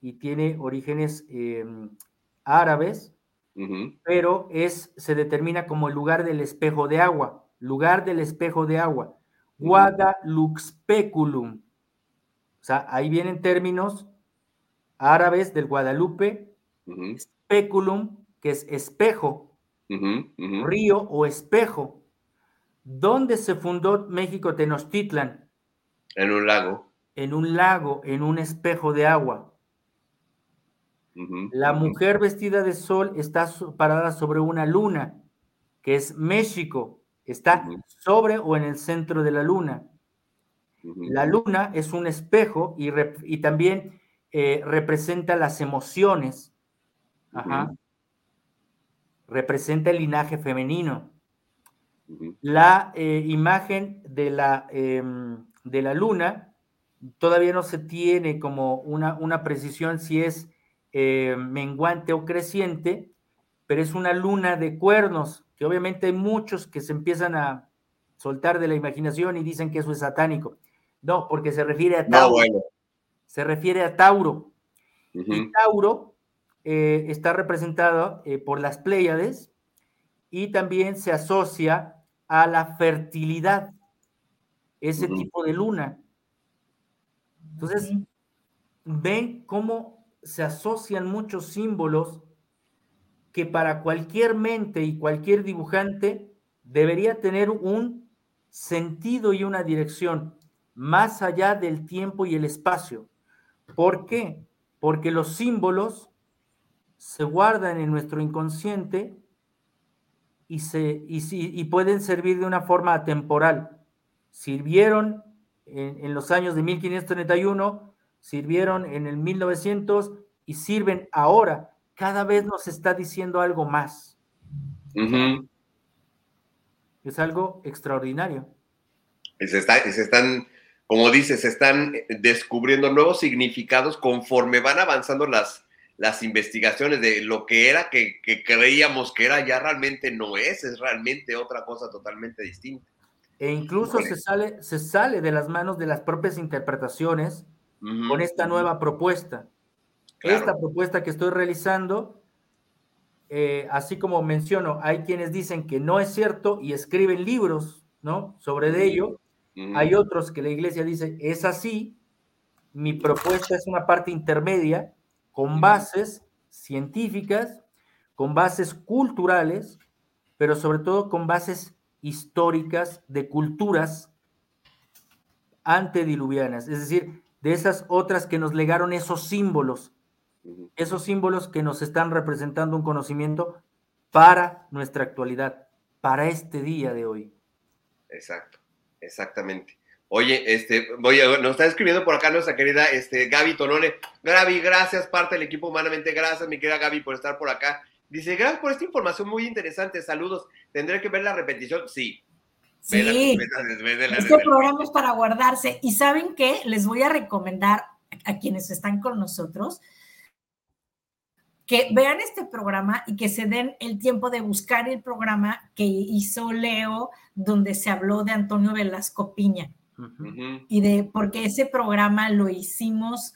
y tiene orígenes em, árabes, pero es, se determina como el lugar del espejo de agua, lugar del espejo de agua, Guadaluxpeculum. O sea, ahí vienen términos árabes del Guadalupe, speculum, que es espejo, río o espejo. ¿Dónde se fundó México Tenochtitlan? En un lago. en un lago, en un espejo de agua. La mujer vestida de sol está parada sobre una luna, que es México, está sobre o en el centro de la luna. La luna es un espejo y, también eh, representa las emociones. Representa el linaje femenino. La eh, imagen de la, em, de la luna todavía no se tiene como una, una precisión si es eh, menguante o creciente, pero es una luna de cuernos, que obviamente hay muchos que se empiezan a soltar de la imaginación y dicen que eso es satánico. No, porque se refiere a Tauro. Se refiere a Tauro. Y Tauro eh, está representado eh, por las Pléyades y también se asocia a la fertilidad, ese tipo de luna. Entonces, ven cómo se asocian muchos símbolos que para cualquier mente y cualquier dibujante debería tener un sentido y una dirección más allá del tiempo y el espacio. ¿Por qué? Porque los símbolos se guardan en nuestro inconsciente y, se, y, pueden servir de una forma atemporal. Sirvieron en, en los años de 1531, sirvieron en el 1900 y sirven ahora. Cada vez nos está diciendo algo más. Es algo extraordinario. Se, está, se están, como dices, se están descubriendo nuevos significados conforme van avanzando las, las investigaciones de lo que era que, creíamos que era, ya realmente no es, es realmente otra cosa totalmente distinta. E incluso se sale, se sale de las manos de las propias interpretaciones con esta nueva propuesta. Esta propuesta que estoy realizando, eh, así como menciono, hay quienes dicen que no es cierto y escriben libros, ¿no? Sobre ello. Hay otros que la iglesia dice, es así, mi propuesta es una parte intermedia, con bases científicas, con bases culturales, pero sobre todo con bases históricas de culturas antediluvianas, es decir, de esas otras que nos legaron esos símbolos, esos símbolos que nos están representando un conocimiento para nuestra actualidad, para este día de hoy. Exacto, exactamente. Oye, este, voy a, nos está escribiendo por acá nuestra querida este, Gaby Tonone. Gaby, gracias, parte del equipo humanamente, gracias, mi querida Gaby, por estar por acá. Dice, gracias por esta información muy interesante, saludos. ¿Tendré que ver la repetición? Sí. Sí, este programa es para guardarse. Y ¿saben qué? Les voy a recomendar a quienes están con nosotros que vean este programa y que se den el tiempo de buscar el programa que hizo Leo, donde se habló de Antonio Velasco Piña. Y de, porque ese programa lo hicimos,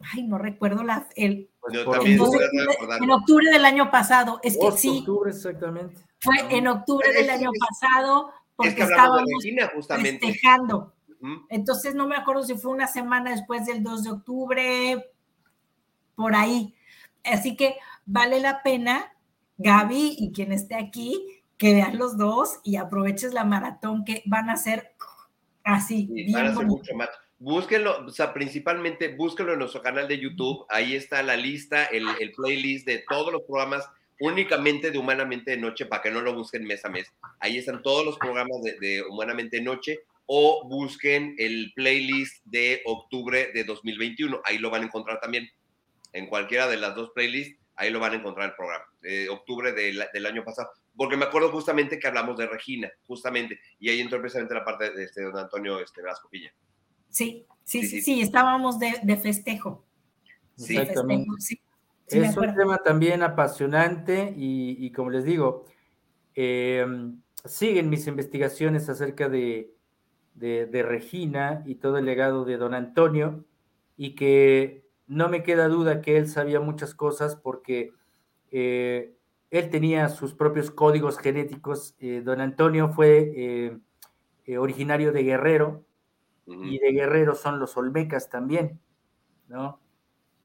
ay, no recuerdo la, el, pues en octubre del año pasado. Es que sí. Octubre, exactamente. Fue en octubre del año pasado, porque estábamos festejando. Entonces no me acuerdo si fue una semana después del 2 de octubre, por ahí. Así que vale la pena, Gaby y quien esté aquí, que vean los dos y aproveches la maratón que van a ser Así, van a ser mucho más. Búsquenlo, o sea, principalmente búsquenlo en nuestro canal de YouTube. Ahí está la lista, el, el playlist de todos los programas únicamente de Humanamente de Noche, para que no lo busquen mes a mes. Ahí están todos los programas de, de Humanamente de Noche o busquen el playlist de octubre de 2021. Ahí lo van a encontrar también. En cualquiera de las dos playlists, ahí lo van a encontrar el programa. De octubre del, del año pasado porque me acuerdo justamente que hablamos de Regina, justamente, y ahí entró precisamente la parte de este don Antonio este, Velasco Piña. Sí, sí, sí, sí, estábamos de, de festejo. Sí, exactamente. es un tema también apasionante y, como les digo, eh, siguen mis investigaciones acerca de, de, Regina y todo el legado de don Antonio y que no me queda duda que él sabía muchas cosas porque eh, él tenía sus propios códigos genéticos. Eh, don Antonio fue eh, originario de Guerrero y de Guerrero son los Olmecas también, ¿no?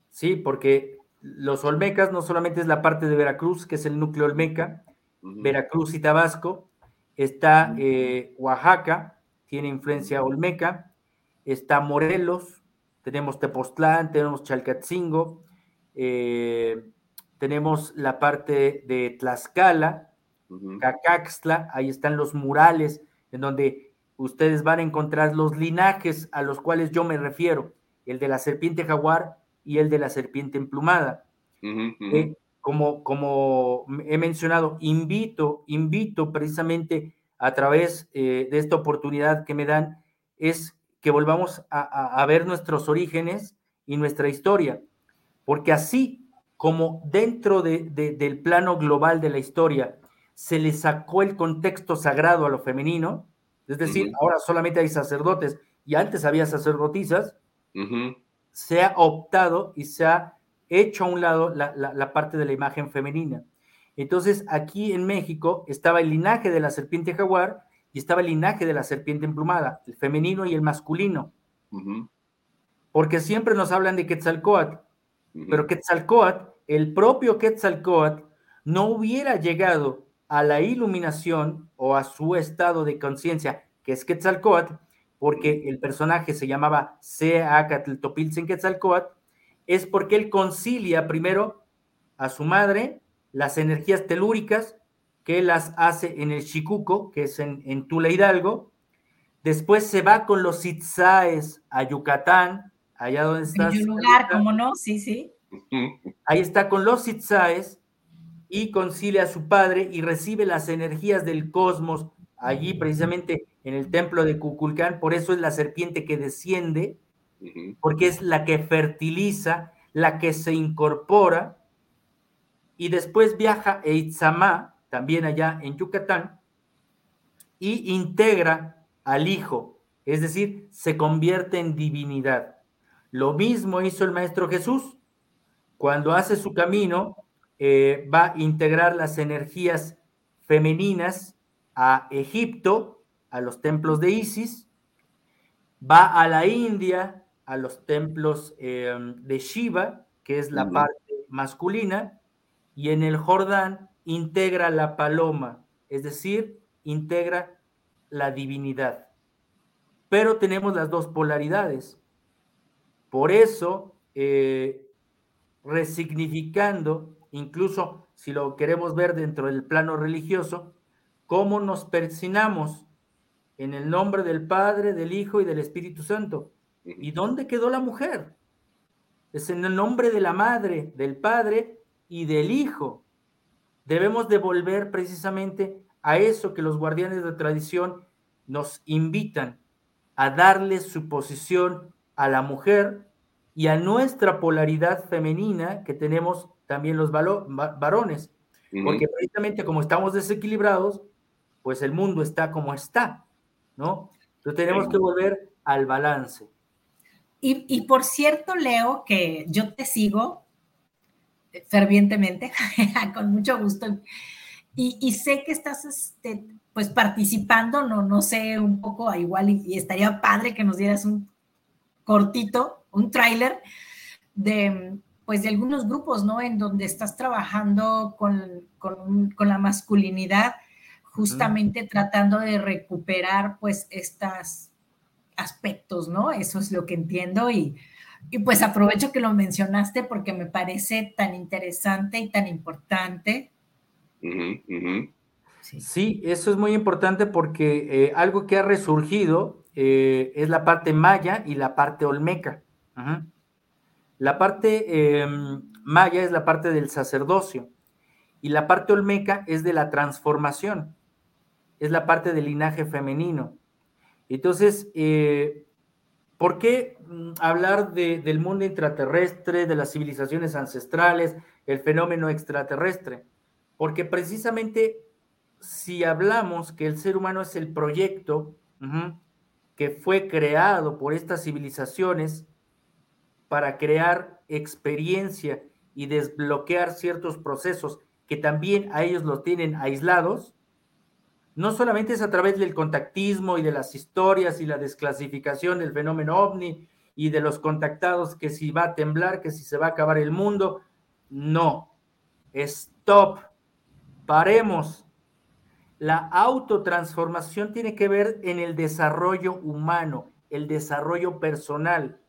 Sí, porque los Olmecas no solamente es la parte de Veracruz, que es el núcleo Olmeca, Veracruz y Tabasco, está Oaxaca, tiene influencia Olmeca, está Morelos, tenemos Tepoztlán, tenemos Chalcatzingo, eh, tenemos la parte de Tlaxcala, Cacaxtla, ahí están los murales en donde ustedes van a encontrar los linajes a los cuales yo me refiero, el de la serpiente jaguar y el de la serpiente emplumada. Eh, como, como he mencionado, invito, invito precisamente a través eh, de esta oportunidad que me dan, es que volvamos a, ver nuestros orígenes y nuestra historia, porque así como dentro del plano global de la historia se le sacó el contexto sagrado a lo femenino, es decir, ahora solamente hay sacerdotes y antes había sacerdotisas, se ha optado y se ha hecho a un lado la, parte de la imagen femenina. Entonces, aquí en México estaba el linaje de la serpiente jaguar y estaba el linaje de la serpiente emplumada, el femenino y el masculino. Porque siempre nos hablan de Quetzalcoatl, pero Quetzalcoatl, el propio Quetzalcoatl, no hubiera llegado a la iluminación o a su estado de conciencia, que es Quetzalcoatl, porque el personaje se llamaba Seacatl Topiltzen Quetzalcoatl, es porque él concilia primero a su madre las energías telúricas que las hace en el Chicuco, que es en, Tula Hidalgo. Después se va con los Itzaes a Yucatán, allá donde está. En un lugar, ¿cómo no? Sí, sí. (laughs) Ahí está con los Itzaes y concilia a su padre y recibe las energías del cosmos allí precisamente en el templo de Cuculcán, por eso es la serpiente que desciende, porque es la que fertiliza, la que se incorpora, y después viaja a Itzamá, también allá en Yucatán, y integra al Hijo, es decir, se convierte en divinidad. Lo mismo hizo el Maestro Jesús. Cuando hace su camino, eh, va a integrar las energías femeninas a Egipto, a los templos de Isis, va a la India, a los templos em, de Shiva, que es la parte masculina, y en el Jordán integra la paloma, es decir, integra la divinidad. Pero tenemos las dos polaridades. Por eso, eh, resignificando, incluso si lo queremos ver dentro del plano religioso, cómo nos persinamos en el nombre del Padre, del Hijo y del Espíritu Santo. ¿Y dónde quedó la mujer? Es en el nombre de la Madre, del Padre y del Hijo. Debemos devolver precisamente a eso que los guardianes de tradición nos invitan a darle su posición a la mujer y a nuestra polaridad femenina que tenemos también los varones. Porque precisamente como estamos desequilibrados, pues el mundo está como está, ¿no? Entonces tenemos que volver al balance. Y, por cierto, Leo, que yo te sigo fervientemente, (laughs) con mucho gusto, y, sé que estás este, pues participando, no, no sé, un poco igual, y, estaría padre que nos dieras un cortito, un tráiler de pues de algunos grupos, ¿no? En donde estás trabajando con, con, con la masculinidad justamente tratando de recuperar pues estos aspectos, ¿no? Eso es lo que entiendo y, pues aprovecho que lo mencionaste porque me parece tan interesante y tan importante. Sí. eso es muy importante porque eh, algo que ha resurgido eh, es la parte maya y la parte olmeca. La parte em, maya es la parte del sacerdocio y la parte olmeca es de la transformación es la parte del linaje femenino. Entonces, eh, ¿por qué mm, hablar del mundo intraterrestre, de las civilizaciones ancestrales, el fenómeno extraterrestre? Porque precisamente si hablamos que el ser humano es el proyecto que fue creado por estas civilizaciones para crear experiencia y desbloquear ciertos procesos que también a ellos los tienen aislados, no solamente es a través del contactismo y de las historias y la desclasificación del fenómeno ovni y de los contactados que si va a temblar, que si se va a acabar el mundo. No. Stop. Paremos. La autotransformación tiene que ver en el desarrollo humano, el desarrollo personal.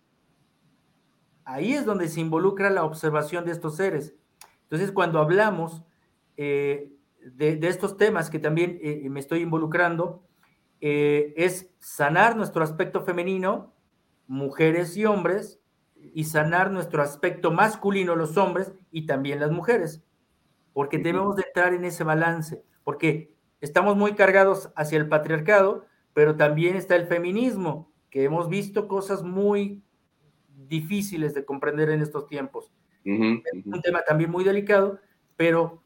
Ahí es donde se involucra la observación de estos seres. Entonces, cuando hablamos eh, de, estos temas que también eh, me estoy involucrando, eh, es sanar nuestro aspecto femenino, mujeres y hombres, y sanar nuestro aspecto masculino, los hombres, y también las mujeres, porque debemos de entrar en ese balance, porque estamos muy cargados hacia el patriarcado, pero también está el feminismo, que hemos visto cosas muy difíciles de comprender en estos tiempos. Es un tema también muy delicado, pero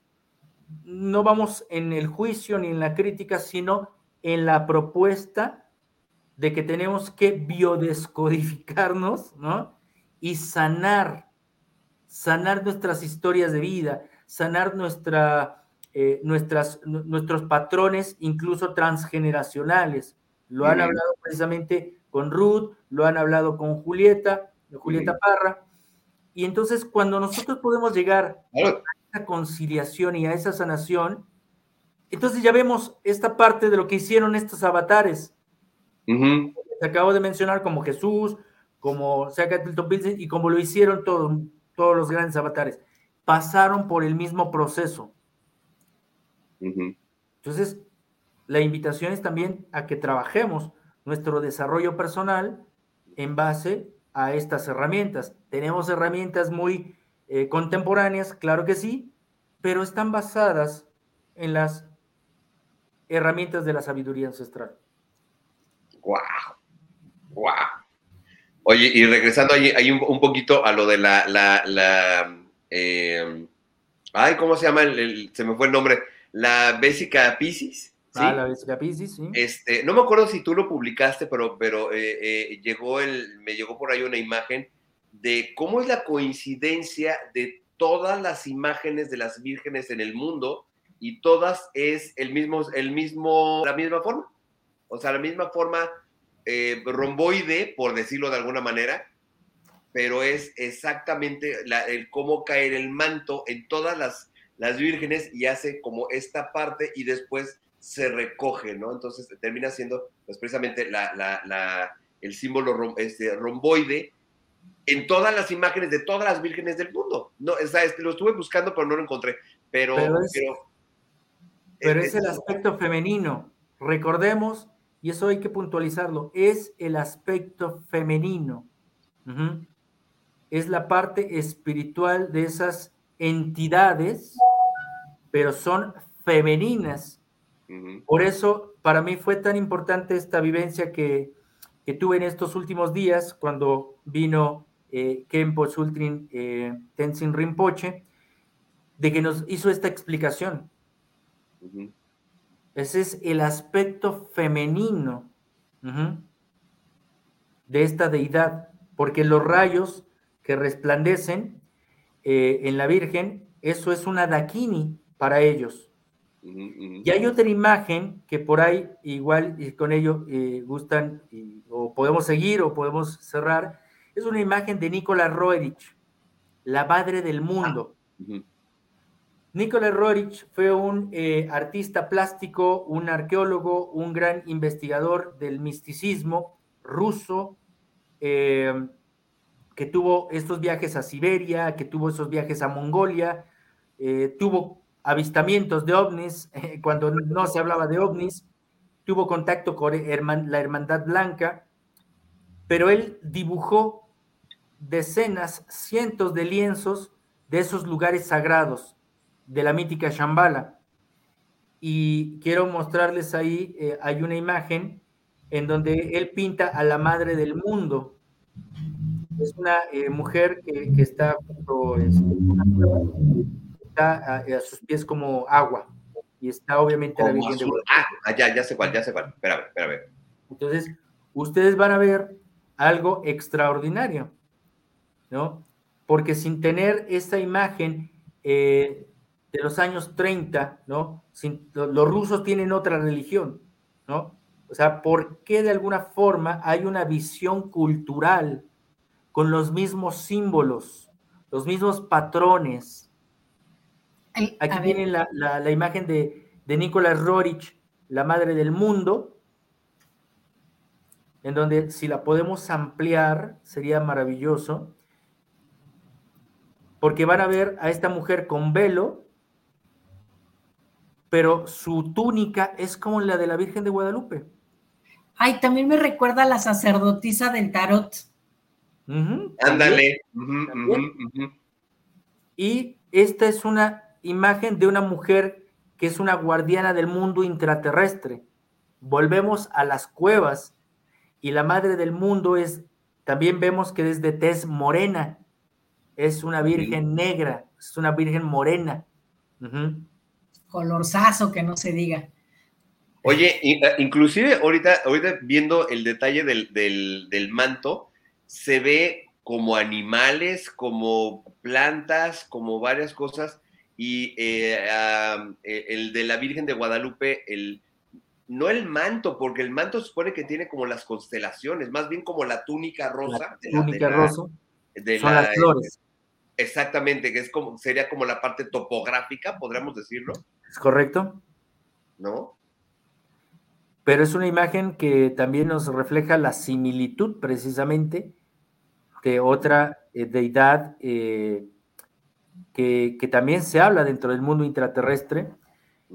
no vamos en el juicio ni en la crítica, sino en la propuesta de que tenemos que biodescodificarnos, ¿no? Y sanar, sanar nuestras historias de vida, sanar nuestra, eh, nuestras, nuestros patrones, incluso transgeneracionales. Lo han hablado precisamente con Ruth, lo han hablado con Julieta, Julieta Parra. Y entonces cuando nosotros podemos llegar conciliación y a esa sanación, entonces ya vemos esta parte de lo que hicieron estos avatares. Se acabo de mencionar como Jesús, como Tilton Pilsen y como lo hicieron todos, todos los grandes avatares. Pasaron por el mismo proceso. Entonces, la invitación es también a que trabajemos nuestro desarrollo personal en base a estas herramientas. Tenemos herramientas muy eh, contemporáneas, claro que sí, pero están basadas en las herramientas de la sabiduría ancestral. ¡Wow! ¡Wow! Oye, y regresando ahí, un, poquito a lo de la. la, eh, ay, ¿cómo se llama? se me fue el nombre. La Bésica Pisces. Ah, la Bésica Pisces, sí. Este, no me acuerdo si tú lo publicaste, pero, pero eh, llegó el, me llegó por ahí una imagen de cómo es la coincidencia de todas las imágenes de las vírgenes en el mundo y todas es el mismo, el mismo, la misma forma. O sea, la misma forma eh, romboide, por decirlo de alguna manera, pero es exactamente el cómo caer el manto en todas las, las vírgenes y hace como esta parte y después se recoge, ¿no? Entonces termina siendo pues, precisamente la, la, el símbolo este, romboide en todas las imágenes de todas las vírgenes del mundo. No, lo estuve buscando, pero no lo encontré. Pero, pero, es, el aspecto femenino. Recordemos, y eso hay que puntualizarlo, es el aspecto femenino. Es la parte espiritual de esas entidades, pero son femeninas. Por eso, para mí fue tan importante esta vivencia que, que tuve en estos últimos días, cuando vino eh, Kempo Sultrin eh, Tenzin Rinpoche, de que nos hizo esta explicación. Ese es el aspecto femenino de esta deidad, porque los rayos que resplandecen eh, en la Virgen, eso es una dakini para ellos. Y hay otra imagen que por ahí igual y con ello eh, gustan o podemos seguir o podemos cerrar, es una imagen de Nicola Roerich, la madre del mundo. Ah, Nicola Roerich fue un eh, artista plástico, un arqueólogo, un gran investigador del misticismo ruso, eh, que tuvo estos viajes a Siberia, que tuvo esos viajes a Mongolia, eh, tuvo avistamientos de ovnis (laughs) cuando no se hablaba de ovnis, tuvo contacto con la Hermandad Blanca, pero él dibujó decenas, cientos de lienzos de esos lugares sagrados de la mítica Shambhala. Y quiero mostrarles ahí, eh, hay una imagen en donde él pinta a la madre del mundo. Es una eh, mujer que, está está a, sus pies como agua y está obviamente la Virgen de Ah, ya, ya sé cuál, ya sé cuál. Espérame, espérame. Entonces, ustedes van a ver algo extraordinario. ¿no? Porque sin tener esa imagen eh, de los años 30, ¿no? los rusos tienen otra religión, ¿no? O sea, ¿por qué de alguna forma hay una visión cultural con los mismos símbolos, los mismos patrones? Aquí tienen la, imagen de, de Nicolás Rorich, la madre del mundo, en donde si la podemos ampliar sería maravilloso, porque van a ver a esta mujer con velo, pero su túnica es como la de la Virgen de Guadalupe. Ay, también me recuerda a la sacerdotisa del tarot. Ándale. y esta es una imagen de una mujer que es una guardiana del mundo intraterrestre. Volvemos a las cuevas y la madre del mundo es, también vemos que es de tez morena, es una virgen negra, es una virgen morena. Colorzazo, que no se diga. Oye, eh, inclusive ahorita, ahorita viendo el detalle del, manto, se ve como animales, como plantas, como varias cosas, y eh, eh, el de la Virgen de Guadalupe, el, no el manto, porque el manto se supone que tiene como las constelaciones, más bien como la túnica rosa. La túnica rosa. De son las flores. Exactamente, que es como, sería como la parte topográfica, podríamos decirlo. ¿Es correcto? ¿No? Pero es una imagen que también nos refleja la similitud precisamente de otra eh, deidad eh, que, también se habla dentro del mundo intraterrestre.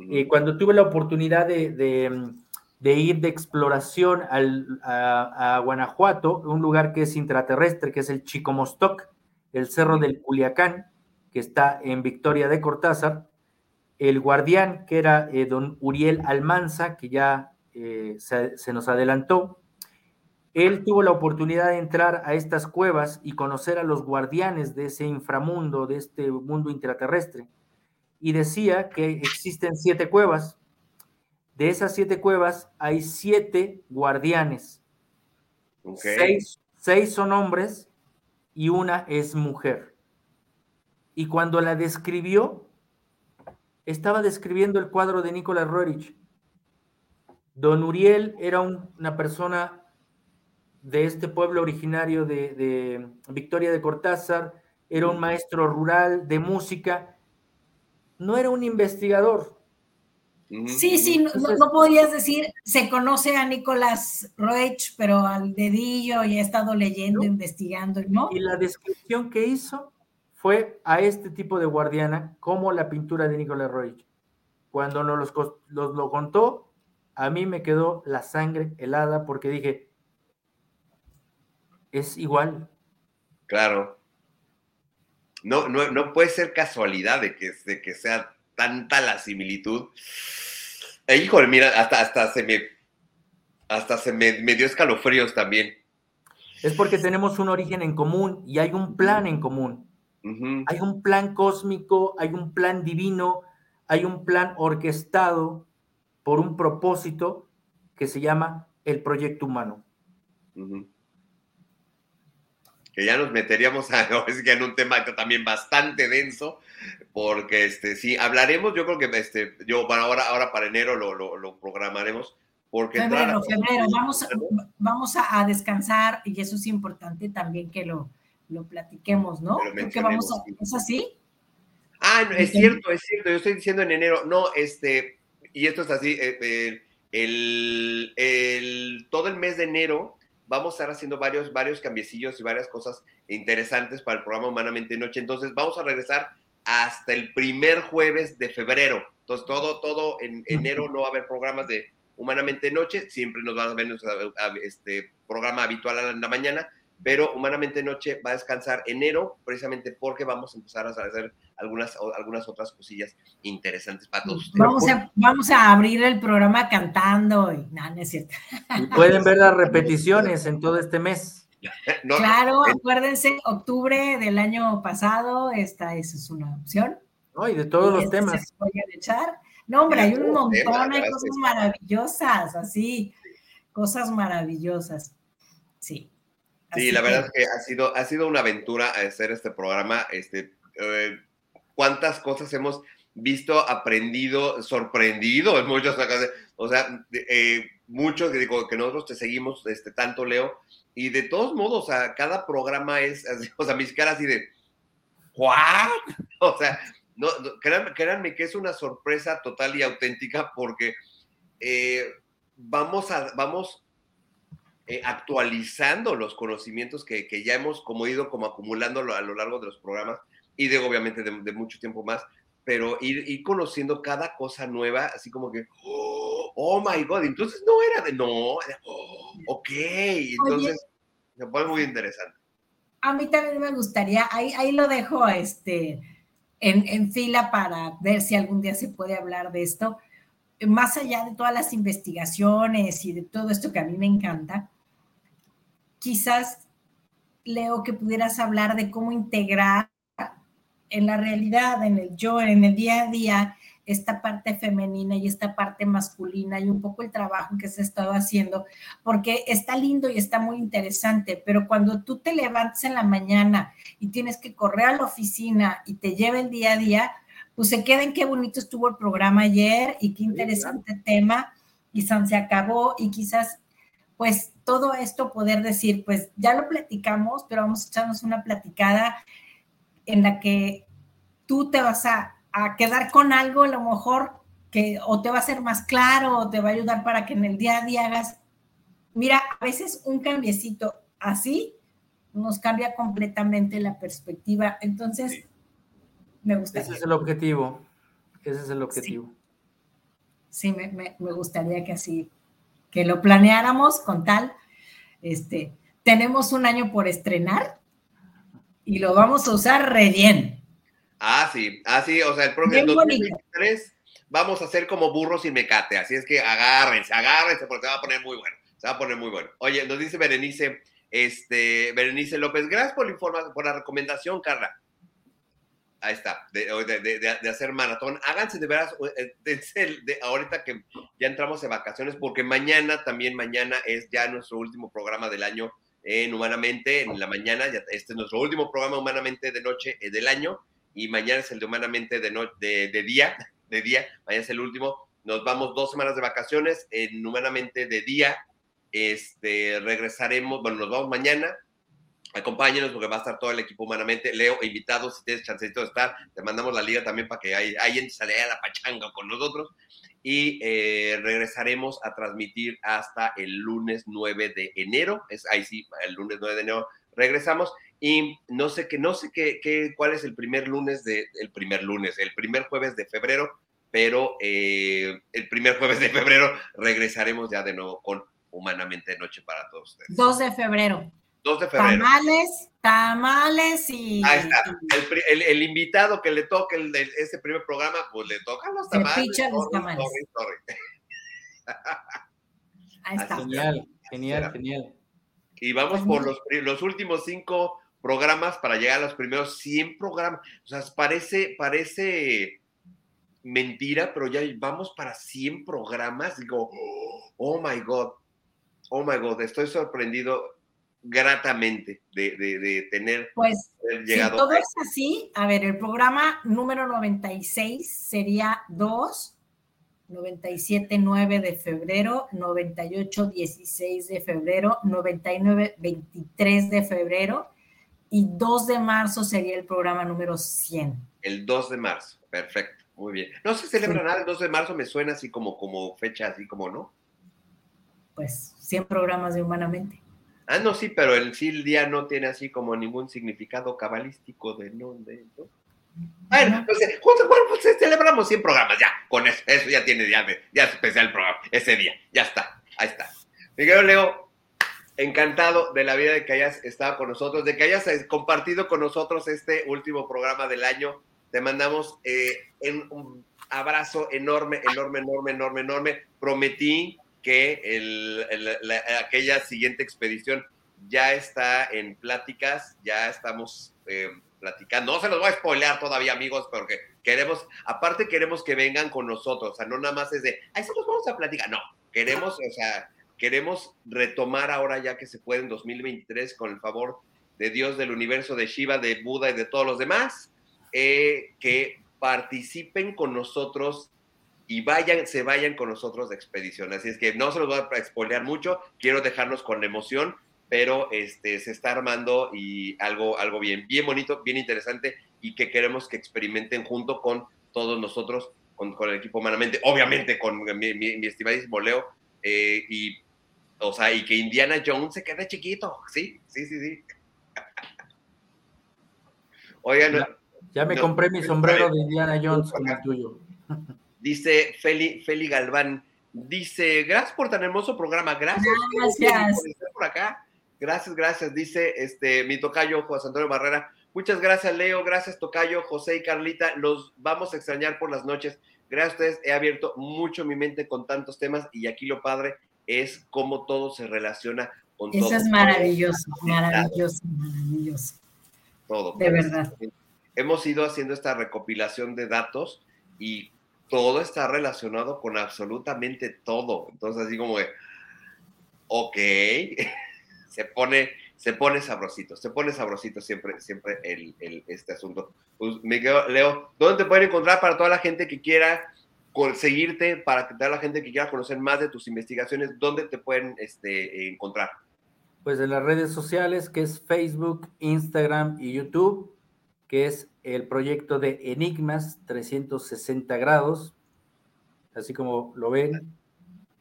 Eh, cuando tuve la oportunidad de, ir de exploración a, Guanajuato, un lugar que es intraterrestre, que es el Chicomostoc, el Cerro del Culiacán, que está en Victoria de Cortázar, el guardián, que era don Uriel Almanza, que ya eh, se, nos adelantó. Él tuvo la oportunidad de entrar a estas cuevas y conocer a los guardianes de ese inframundo, de este mundo intraterrestre. Y decía que existen siete cuevas. De esas siete cuevas hay siete guardianes. Seis, seis son hombres y una es mujer. Y cuando la describió, estaba describiendo el cuadro de Nicolás Roerich. Don Uriel era una persona de este pueblo originario de, Victoria de Cortázar, era un maestro rural de música, no era un investigador. Sí, sí, no, podías decir, se conoce a Nicolás Roech, pero al dedillo y ha estado leyendo, investigando, ¿no? Y la descripción que hizo fue a este tipo de guardiana como la pintura de Nicolás Roech. Cuando nos lo contó, a mí me quedó la sangre helada porque dije, es igual. Claro. No, no, puede ser casualidad de que, de que sea tanta la similitud. Eh, híjole, mira, hasta, hasta se me hasta se me, dio escalofríos también. Es porque tenemos un origen en común y hay un plan en común. Hay un plan cósmico, hay un plan divino, hay un plan orquestado por un propósito que se llama el proyecto humano. Que ya nos meteríamos a, (laughs) en un tema también bastante denso, porque este, sí, hablaremos, yo creo que este, yo, bueno, ahora, ahora para enero lo, lo, programaremos. Porque febrero, febrero, vamos, vamos a, descansar y eso es importante también que lo, lo platiquemos, ¿no? Porque vamos a, ¿Es así? Ah, es cierto, es cierto, yo estoy diciendo en enero, no, este, y esto es así, eh, el, todo el mes de enero vamos a estar haciendo varios, varios cambiecillos y varias cosas interesantes para el programa Humanamente Noche. Entonces vamos a regresar hasta el primer jueves de febrero. Entonces todo, todo en enero no va a haber programas de Humanamente Noche, siempre nos van a ver este programa habitual a la mañana, pero Humanamente Noche va a descansar enero, precisamente porque vamos a empezar a hacer algunas, algunas otras cosillas interesantes para todos Vamos a, vamos a abrir el programa cantando y nada, no es cierto. Y pueden ver las repeticiones en todo este mes. (laughs) claro, acuérdense, octubre del año pasado, esta es una opción. No, y de todos los este temas. echar. No, hombre, hay un montón, hay cosas maravillosas, así, cosas maravillosas. Sí. Sí, la verdad es que ha sido, ha sido una aventura hacer este programa. Este, eh, cuántas cosas hemos visto, aprendido, sorprendido en muchas ocasiones. O sea, eh, mucho que digo que nosotros te seguimos este, tanto, Leo, y de todos modos, o sea, cada programa es, (laughs) o sea, mis caras así de, ¿what? (laughs) O sea, no, créanme, que es una sorpresa total y auténtica porque eh, vamos a, vamos eh, actualizando los conocimientos que, ya hemos como ido como acumulando a lo largo de los programas y de obviamente de, mucho tiempo más, pero ir, conociendo cada cosa nueva, así como que, oh, oh my God, entonces no era de, no, oh, ok, entonces se pone muy interesante. A mí también me gustaría, ahí, ahí lo dejo este, en, en fila para ver si algún día se puede hablar de esto más allá de todas las investigaciones y de todo esto que a mí me encanta, quizás, Leo, que pudieras hablar de cómo integrar en la realidad, en el yo, en el día a día, esta parte femenina y esta parte masculina y un poco el trabajo que se ha estado haciendo, porque está lindo y está muy interesante, pero cuando tú te levantas en la mañana y tienes que correr a la oficina y te lleva el día a día, pues se queden qué bonito estuvo el programa ayer y qué interesante tema, y se acabó y quizás pues todo esto poder decir, pues ya lo platicamos, pero vamos a echarnos una platicada en la que tú te vas a, quedar con algo, a lo mejor que o te va a ser más claro o te va a ayudar para que en el día a día hagas, mira, a veces un cambiecito así nos cambia completamente la perspectiva. Entonces, me gustaría. Ese es el objetivo, ese es el objetivo. Sí, me gustaría que así que lo planeáramos con tal, este, tenemos un año por estrenar y lo vamos a usar re bien. Ah, sí, ah, sí, o sea, el próximo 2023 vamos a hacer como burros y mecate, así es que agárrense, agárrense porque se va a poner muy bueno, se va a poner muy bueno. Oye, nos dice Berenice, este, Berenice López, gracias por la información, por la recomendación, Carla ahí está, de, hacer maratón. Háganse de veras, eh, de, ahorita que ya entramos en vacaciones, porque mañana, también mañana es ya nuestro último programa del año en Humanamente, en la mañana, ya, este es nuestro último programa Humanamente de noche eh, del año, y mañana es el de Humanamente de, de, día, (laughs) de día, mañana es el último. Nos vamos dos semanas de vacaciones en Humanamente de día. Este, regresaremos, bueno, nos vamos mañana, acompáñenos porque va a estar todo el equipo humanamente. Leo, invitado, si tienes chancecito de estar, te mandamos la liga también para que ahí, sale a la pachanga con nosotros. Y eh, regresaremos a transmitir hasta el lunes 9 de enero. Es ahí sí, el lunes 9 de enero regresamos. Y no sé qué, no sé qué, qué, cuál es el primer lunes de, el primer lunes, el primer jueves de febrero, pero eh, el primer jueves de febrero regresaremos ya de nuevo con Humanamente de Noche para todos ustedes. 2 de febrero. 2 de febrero. Tamales, tamales y. Ahí está. El, invitado que le toque el, ese primer programa, pues le tocan los tamales. Se los tamales. Ahí está. Genial, genial, genial. Y vamos por los, los últimos cinco programas para llegar a los primeros 100 programas. O sea, parece, parece mentira, pero ya vamos para 100 programas. Digo, oh my God, oh my God, estoy sorprendido gratamente de, tener pues, llegado. Si todo es así, a ver, el programa número 96 sería 2, 97, 9 de febrero, 98, 16 de febrero, 99, 23 de febrero y 2 de marzo sería el programa número 100. El 2 de marzo, perfecto, muy bien. No se celebra nada el 2 de marzo, me suena así como, como fecha, así como, ¿no? Pues 100 programas de Humanamente. Ah, no, sí, pero el sí el día no tiene así como ningún significado cabalístico de no, de, ¿no? Bueno, pues, bueno, pues celebramos 100 programas, ya, con eso, eso ya tiene, ya, ya especial programa, ese día, ya está, ahí está. Miguel Leo, encantado de la vida de que hayas estado con nosotros, de que hayas eh, compartido con nosotros este último programa del año. Te mandamos eh, un abrazo enorme, enorme, enorme, enorme, enorme. Prometí que el, aquella siguiente expedición ya está en pláticas, ya estamos eh, platicando. No se los voy a spoilear todavía, amigos, porque queremos, aparte queremos que vengan con nosotros, o sea, no nada más es de, ahí se los vamos a platicar, no, queremos, o sea, queremos retomar ahora ya que se puede en 2023 con el favor de Dios, del universo, de Shiva, de Buda y de todos los demás, eh, que participen con nosotros y vayan, se vayan con nosotros de expedición. Así es que no se los voy a expolear mucho, quiero dejarlos con emoción, pero este, se está armando y algo, algo bien, bien bonito, bien interesante y que queremos que experimenten junto con todos nosotros, con, con el equipo humanamente, obviamente con mi, mi, estimadísimo Leo, eh, y O sea, y que Indiana Jones se quede chiquito. Sí, sí, sí, sí. (laughs) Oigan. Ya, ya me compré mi sombrero de Indiana Jones como el tuyo. (laughs) Dice Feli, Feli Galván, dice, gracias por tan hermoso programa, gracias. Gracias. Por acá. Gracias, gracias. Dice este mi tocayo José Antonio Barrera. Muchas gracias, Leo. Gracias, Tocayo, José y Carlita. Los vamos a extrañar por las noches. Gracias a ustedes. He abierto mucho mi mente con tantos temas y aquí lo padre es cómo todo se relaciona con todo. Eso es maravilloso, maravilloso, maravilloso. Todo. De verdad. Hemos ido haciendo esta recopilación de datos y todo está relacionado con absolutamente todo. Entonces, así como de, ok, (laughs) se pone, se pone sabrosito, se pone sabrosito siempre, siempre este asunto. Pues, Leo, ¿dónde te pueden encontrar para toda la gente que quiera seguirte, para toda la gente que quiera conocer más de tus investigaciones, dónde te pueden este, encontrar? Pues en las redes sociales, que es Facebook, Instagram y YouTube, que es el proyecto de Enigmas 360 grados, así como lo ven.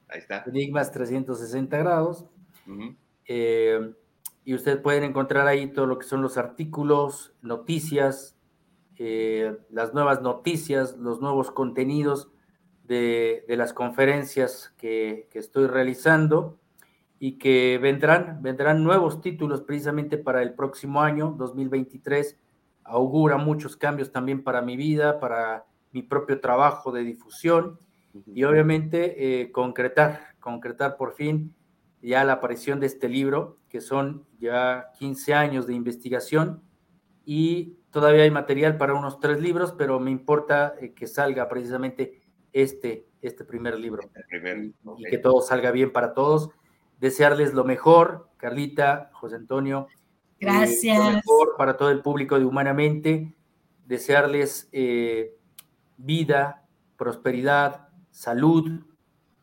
Ahí está. Enigmas 360 grados. Eh, y ustedes pueden encontrar ahí todo lo que son los artículos, noticias, eh, las nuevas noticias, los nuevos contenidos de, las conferencias que, estoy realizando y que vendrán, vendrán nuevos títulos precisamente para el próximo año, 2023. Augura muchos cambios también para mi vida, para mi propio trabajo de difusión y obviamente eh, concretar, concretar por fin ya la aparición de este libro, que son ya 15 años de investigación y todavía hay material para unos tres libros, pero me importa eh, que salga precisamente este, este primer libro este y, que todo salga bien para todos. Desearles lo mejor, Carlita, José Antonio. Eh, Gracias. mejor para todo el público de Humanamente. Desearles eh, vida, prosperidad, salud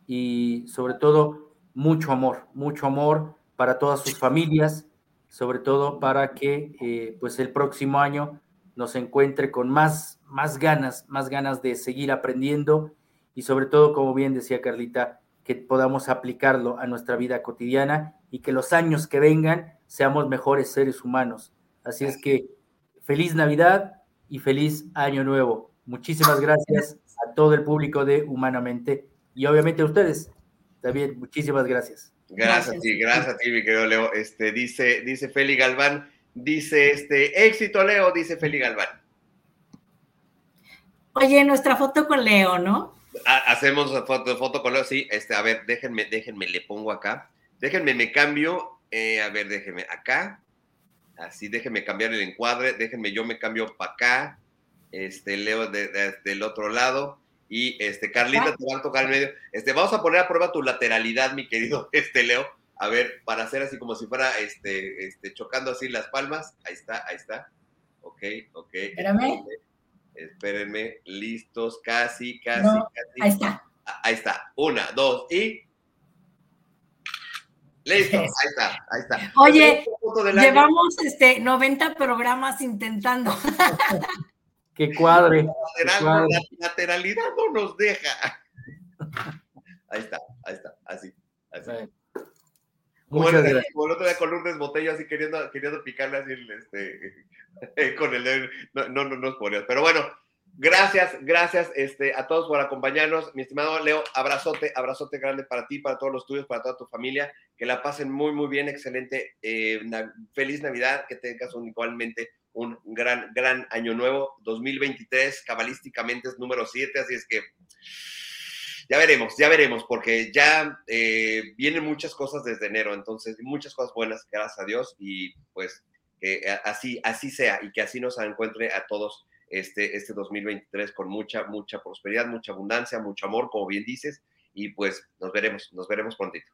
y sobre todo mucho amor, mucho amor para todas sus familias, sobre todo para que eh, pues el próximo año nos encuentre con más, más ganas, más ganas de seguir aprendiendo y sobre todo, como bien decía Carlita, que podamos aplicarlo a nuestra vida cotidiana y que los años que vengan seamos mejores seres humanos. Así es que feliz Navidad y feliz Año Nuevo. Muchísimas gracias a todo el público de Humanamente y obviamente a ustedes. También, muchísimas gracias. Gracias, a ti, gracias a ti, mi querido Leo. Este, dice, dice Feli Galván, dice este, éxito Leo, dice Feli Galván. Oye, nuestra foto con Leo, ¿no? Hacemos foto, foto con Leo, sí. Este, a ver, déjenme, déjenme, le pongo acá. Déjenme, me cambio. Eh, a ver, déjenme acá. Así, déjenme cambiar el encuadre. Déjenme, yo me cambio para acá. Este, Leo del otro lado y este, Carlita te va a tocar el medio. Este, vamos a poner a prueba tu lateralidad, mi querido (laughs) este, Leo. A ver, para hacer así como si fuera este, este, chocando así las palmas. Ahí está, ahí está. Ok, ok. Espérame. Espérenme, listos, casi, casi, casi. Ahí está. Ah, ahí está. Una, dos y. Listo, ahí está, ahí está. Oye, llevamos este 90 programas intentando. (laughs) Que cuadre. La lateralidad no nos deja. Ahí está, ahí está, así. así. Muchas gracias. Como el otro día con Lourdes Botello así queriendo, queriendo picarle así este, (laughs) con el dedo. No, no, no nos ponías. Pero bueno, gracias, gracias este, a todos por acompañarnos. Mi estimado Leo, abrazote, abrazote grande para ti, para todos los tuyos, para toda tu familia. Que la pasen muy, muy bien, excelente. Eh, feliz Navidad, que tengas igualmente un gran, gran año nuevo. 2023 cabalísticamente es número 7, así es que ya veremos, ya veremos, porque ya eh, vienen muchas cosas desde enero, entonces muchas cosas buenas, gracias a Dios, y pues que así, así sea y que así nos encuentre a todos este, este 2023 con mucha, mucha prosperidad, mucha abundancia, mucho amor, como bien dices, y pues nos veremos, nos veremos prontito.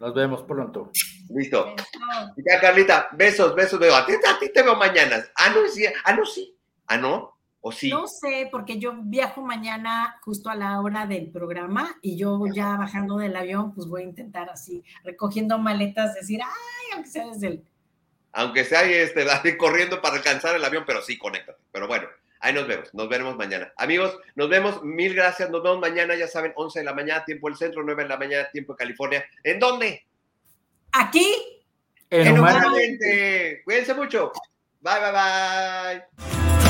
Nos vemos pronto. Listo. Ya, Carlita, besos, besos. Veo. A, ti, a ti te veo mañana. Ah, no, sí. Ah, no, sí. Ah, no. ¿O sí? No sé, porque yo viajo mañana justo a la hora del programa y yo ya bajando del avión, pues voy a intentar así, recogiendo maletas, decir, ay, aunque sea desde el... Aunque sea este, (laughs) corriendo para alcanzar el avión, pero sí, conéctate. Pero bueno, Ahí nos vemos, nos veremos mañana. Amigos, nos vemos, mil gracias, nos vemos mañana, ya saben, 11 de la mañana, tiempo del centro, 9 de la mañana, tiempo de California. ¿En dónde? aquí en, Humanamente. Cuídense mucho. Bye, bye, bye.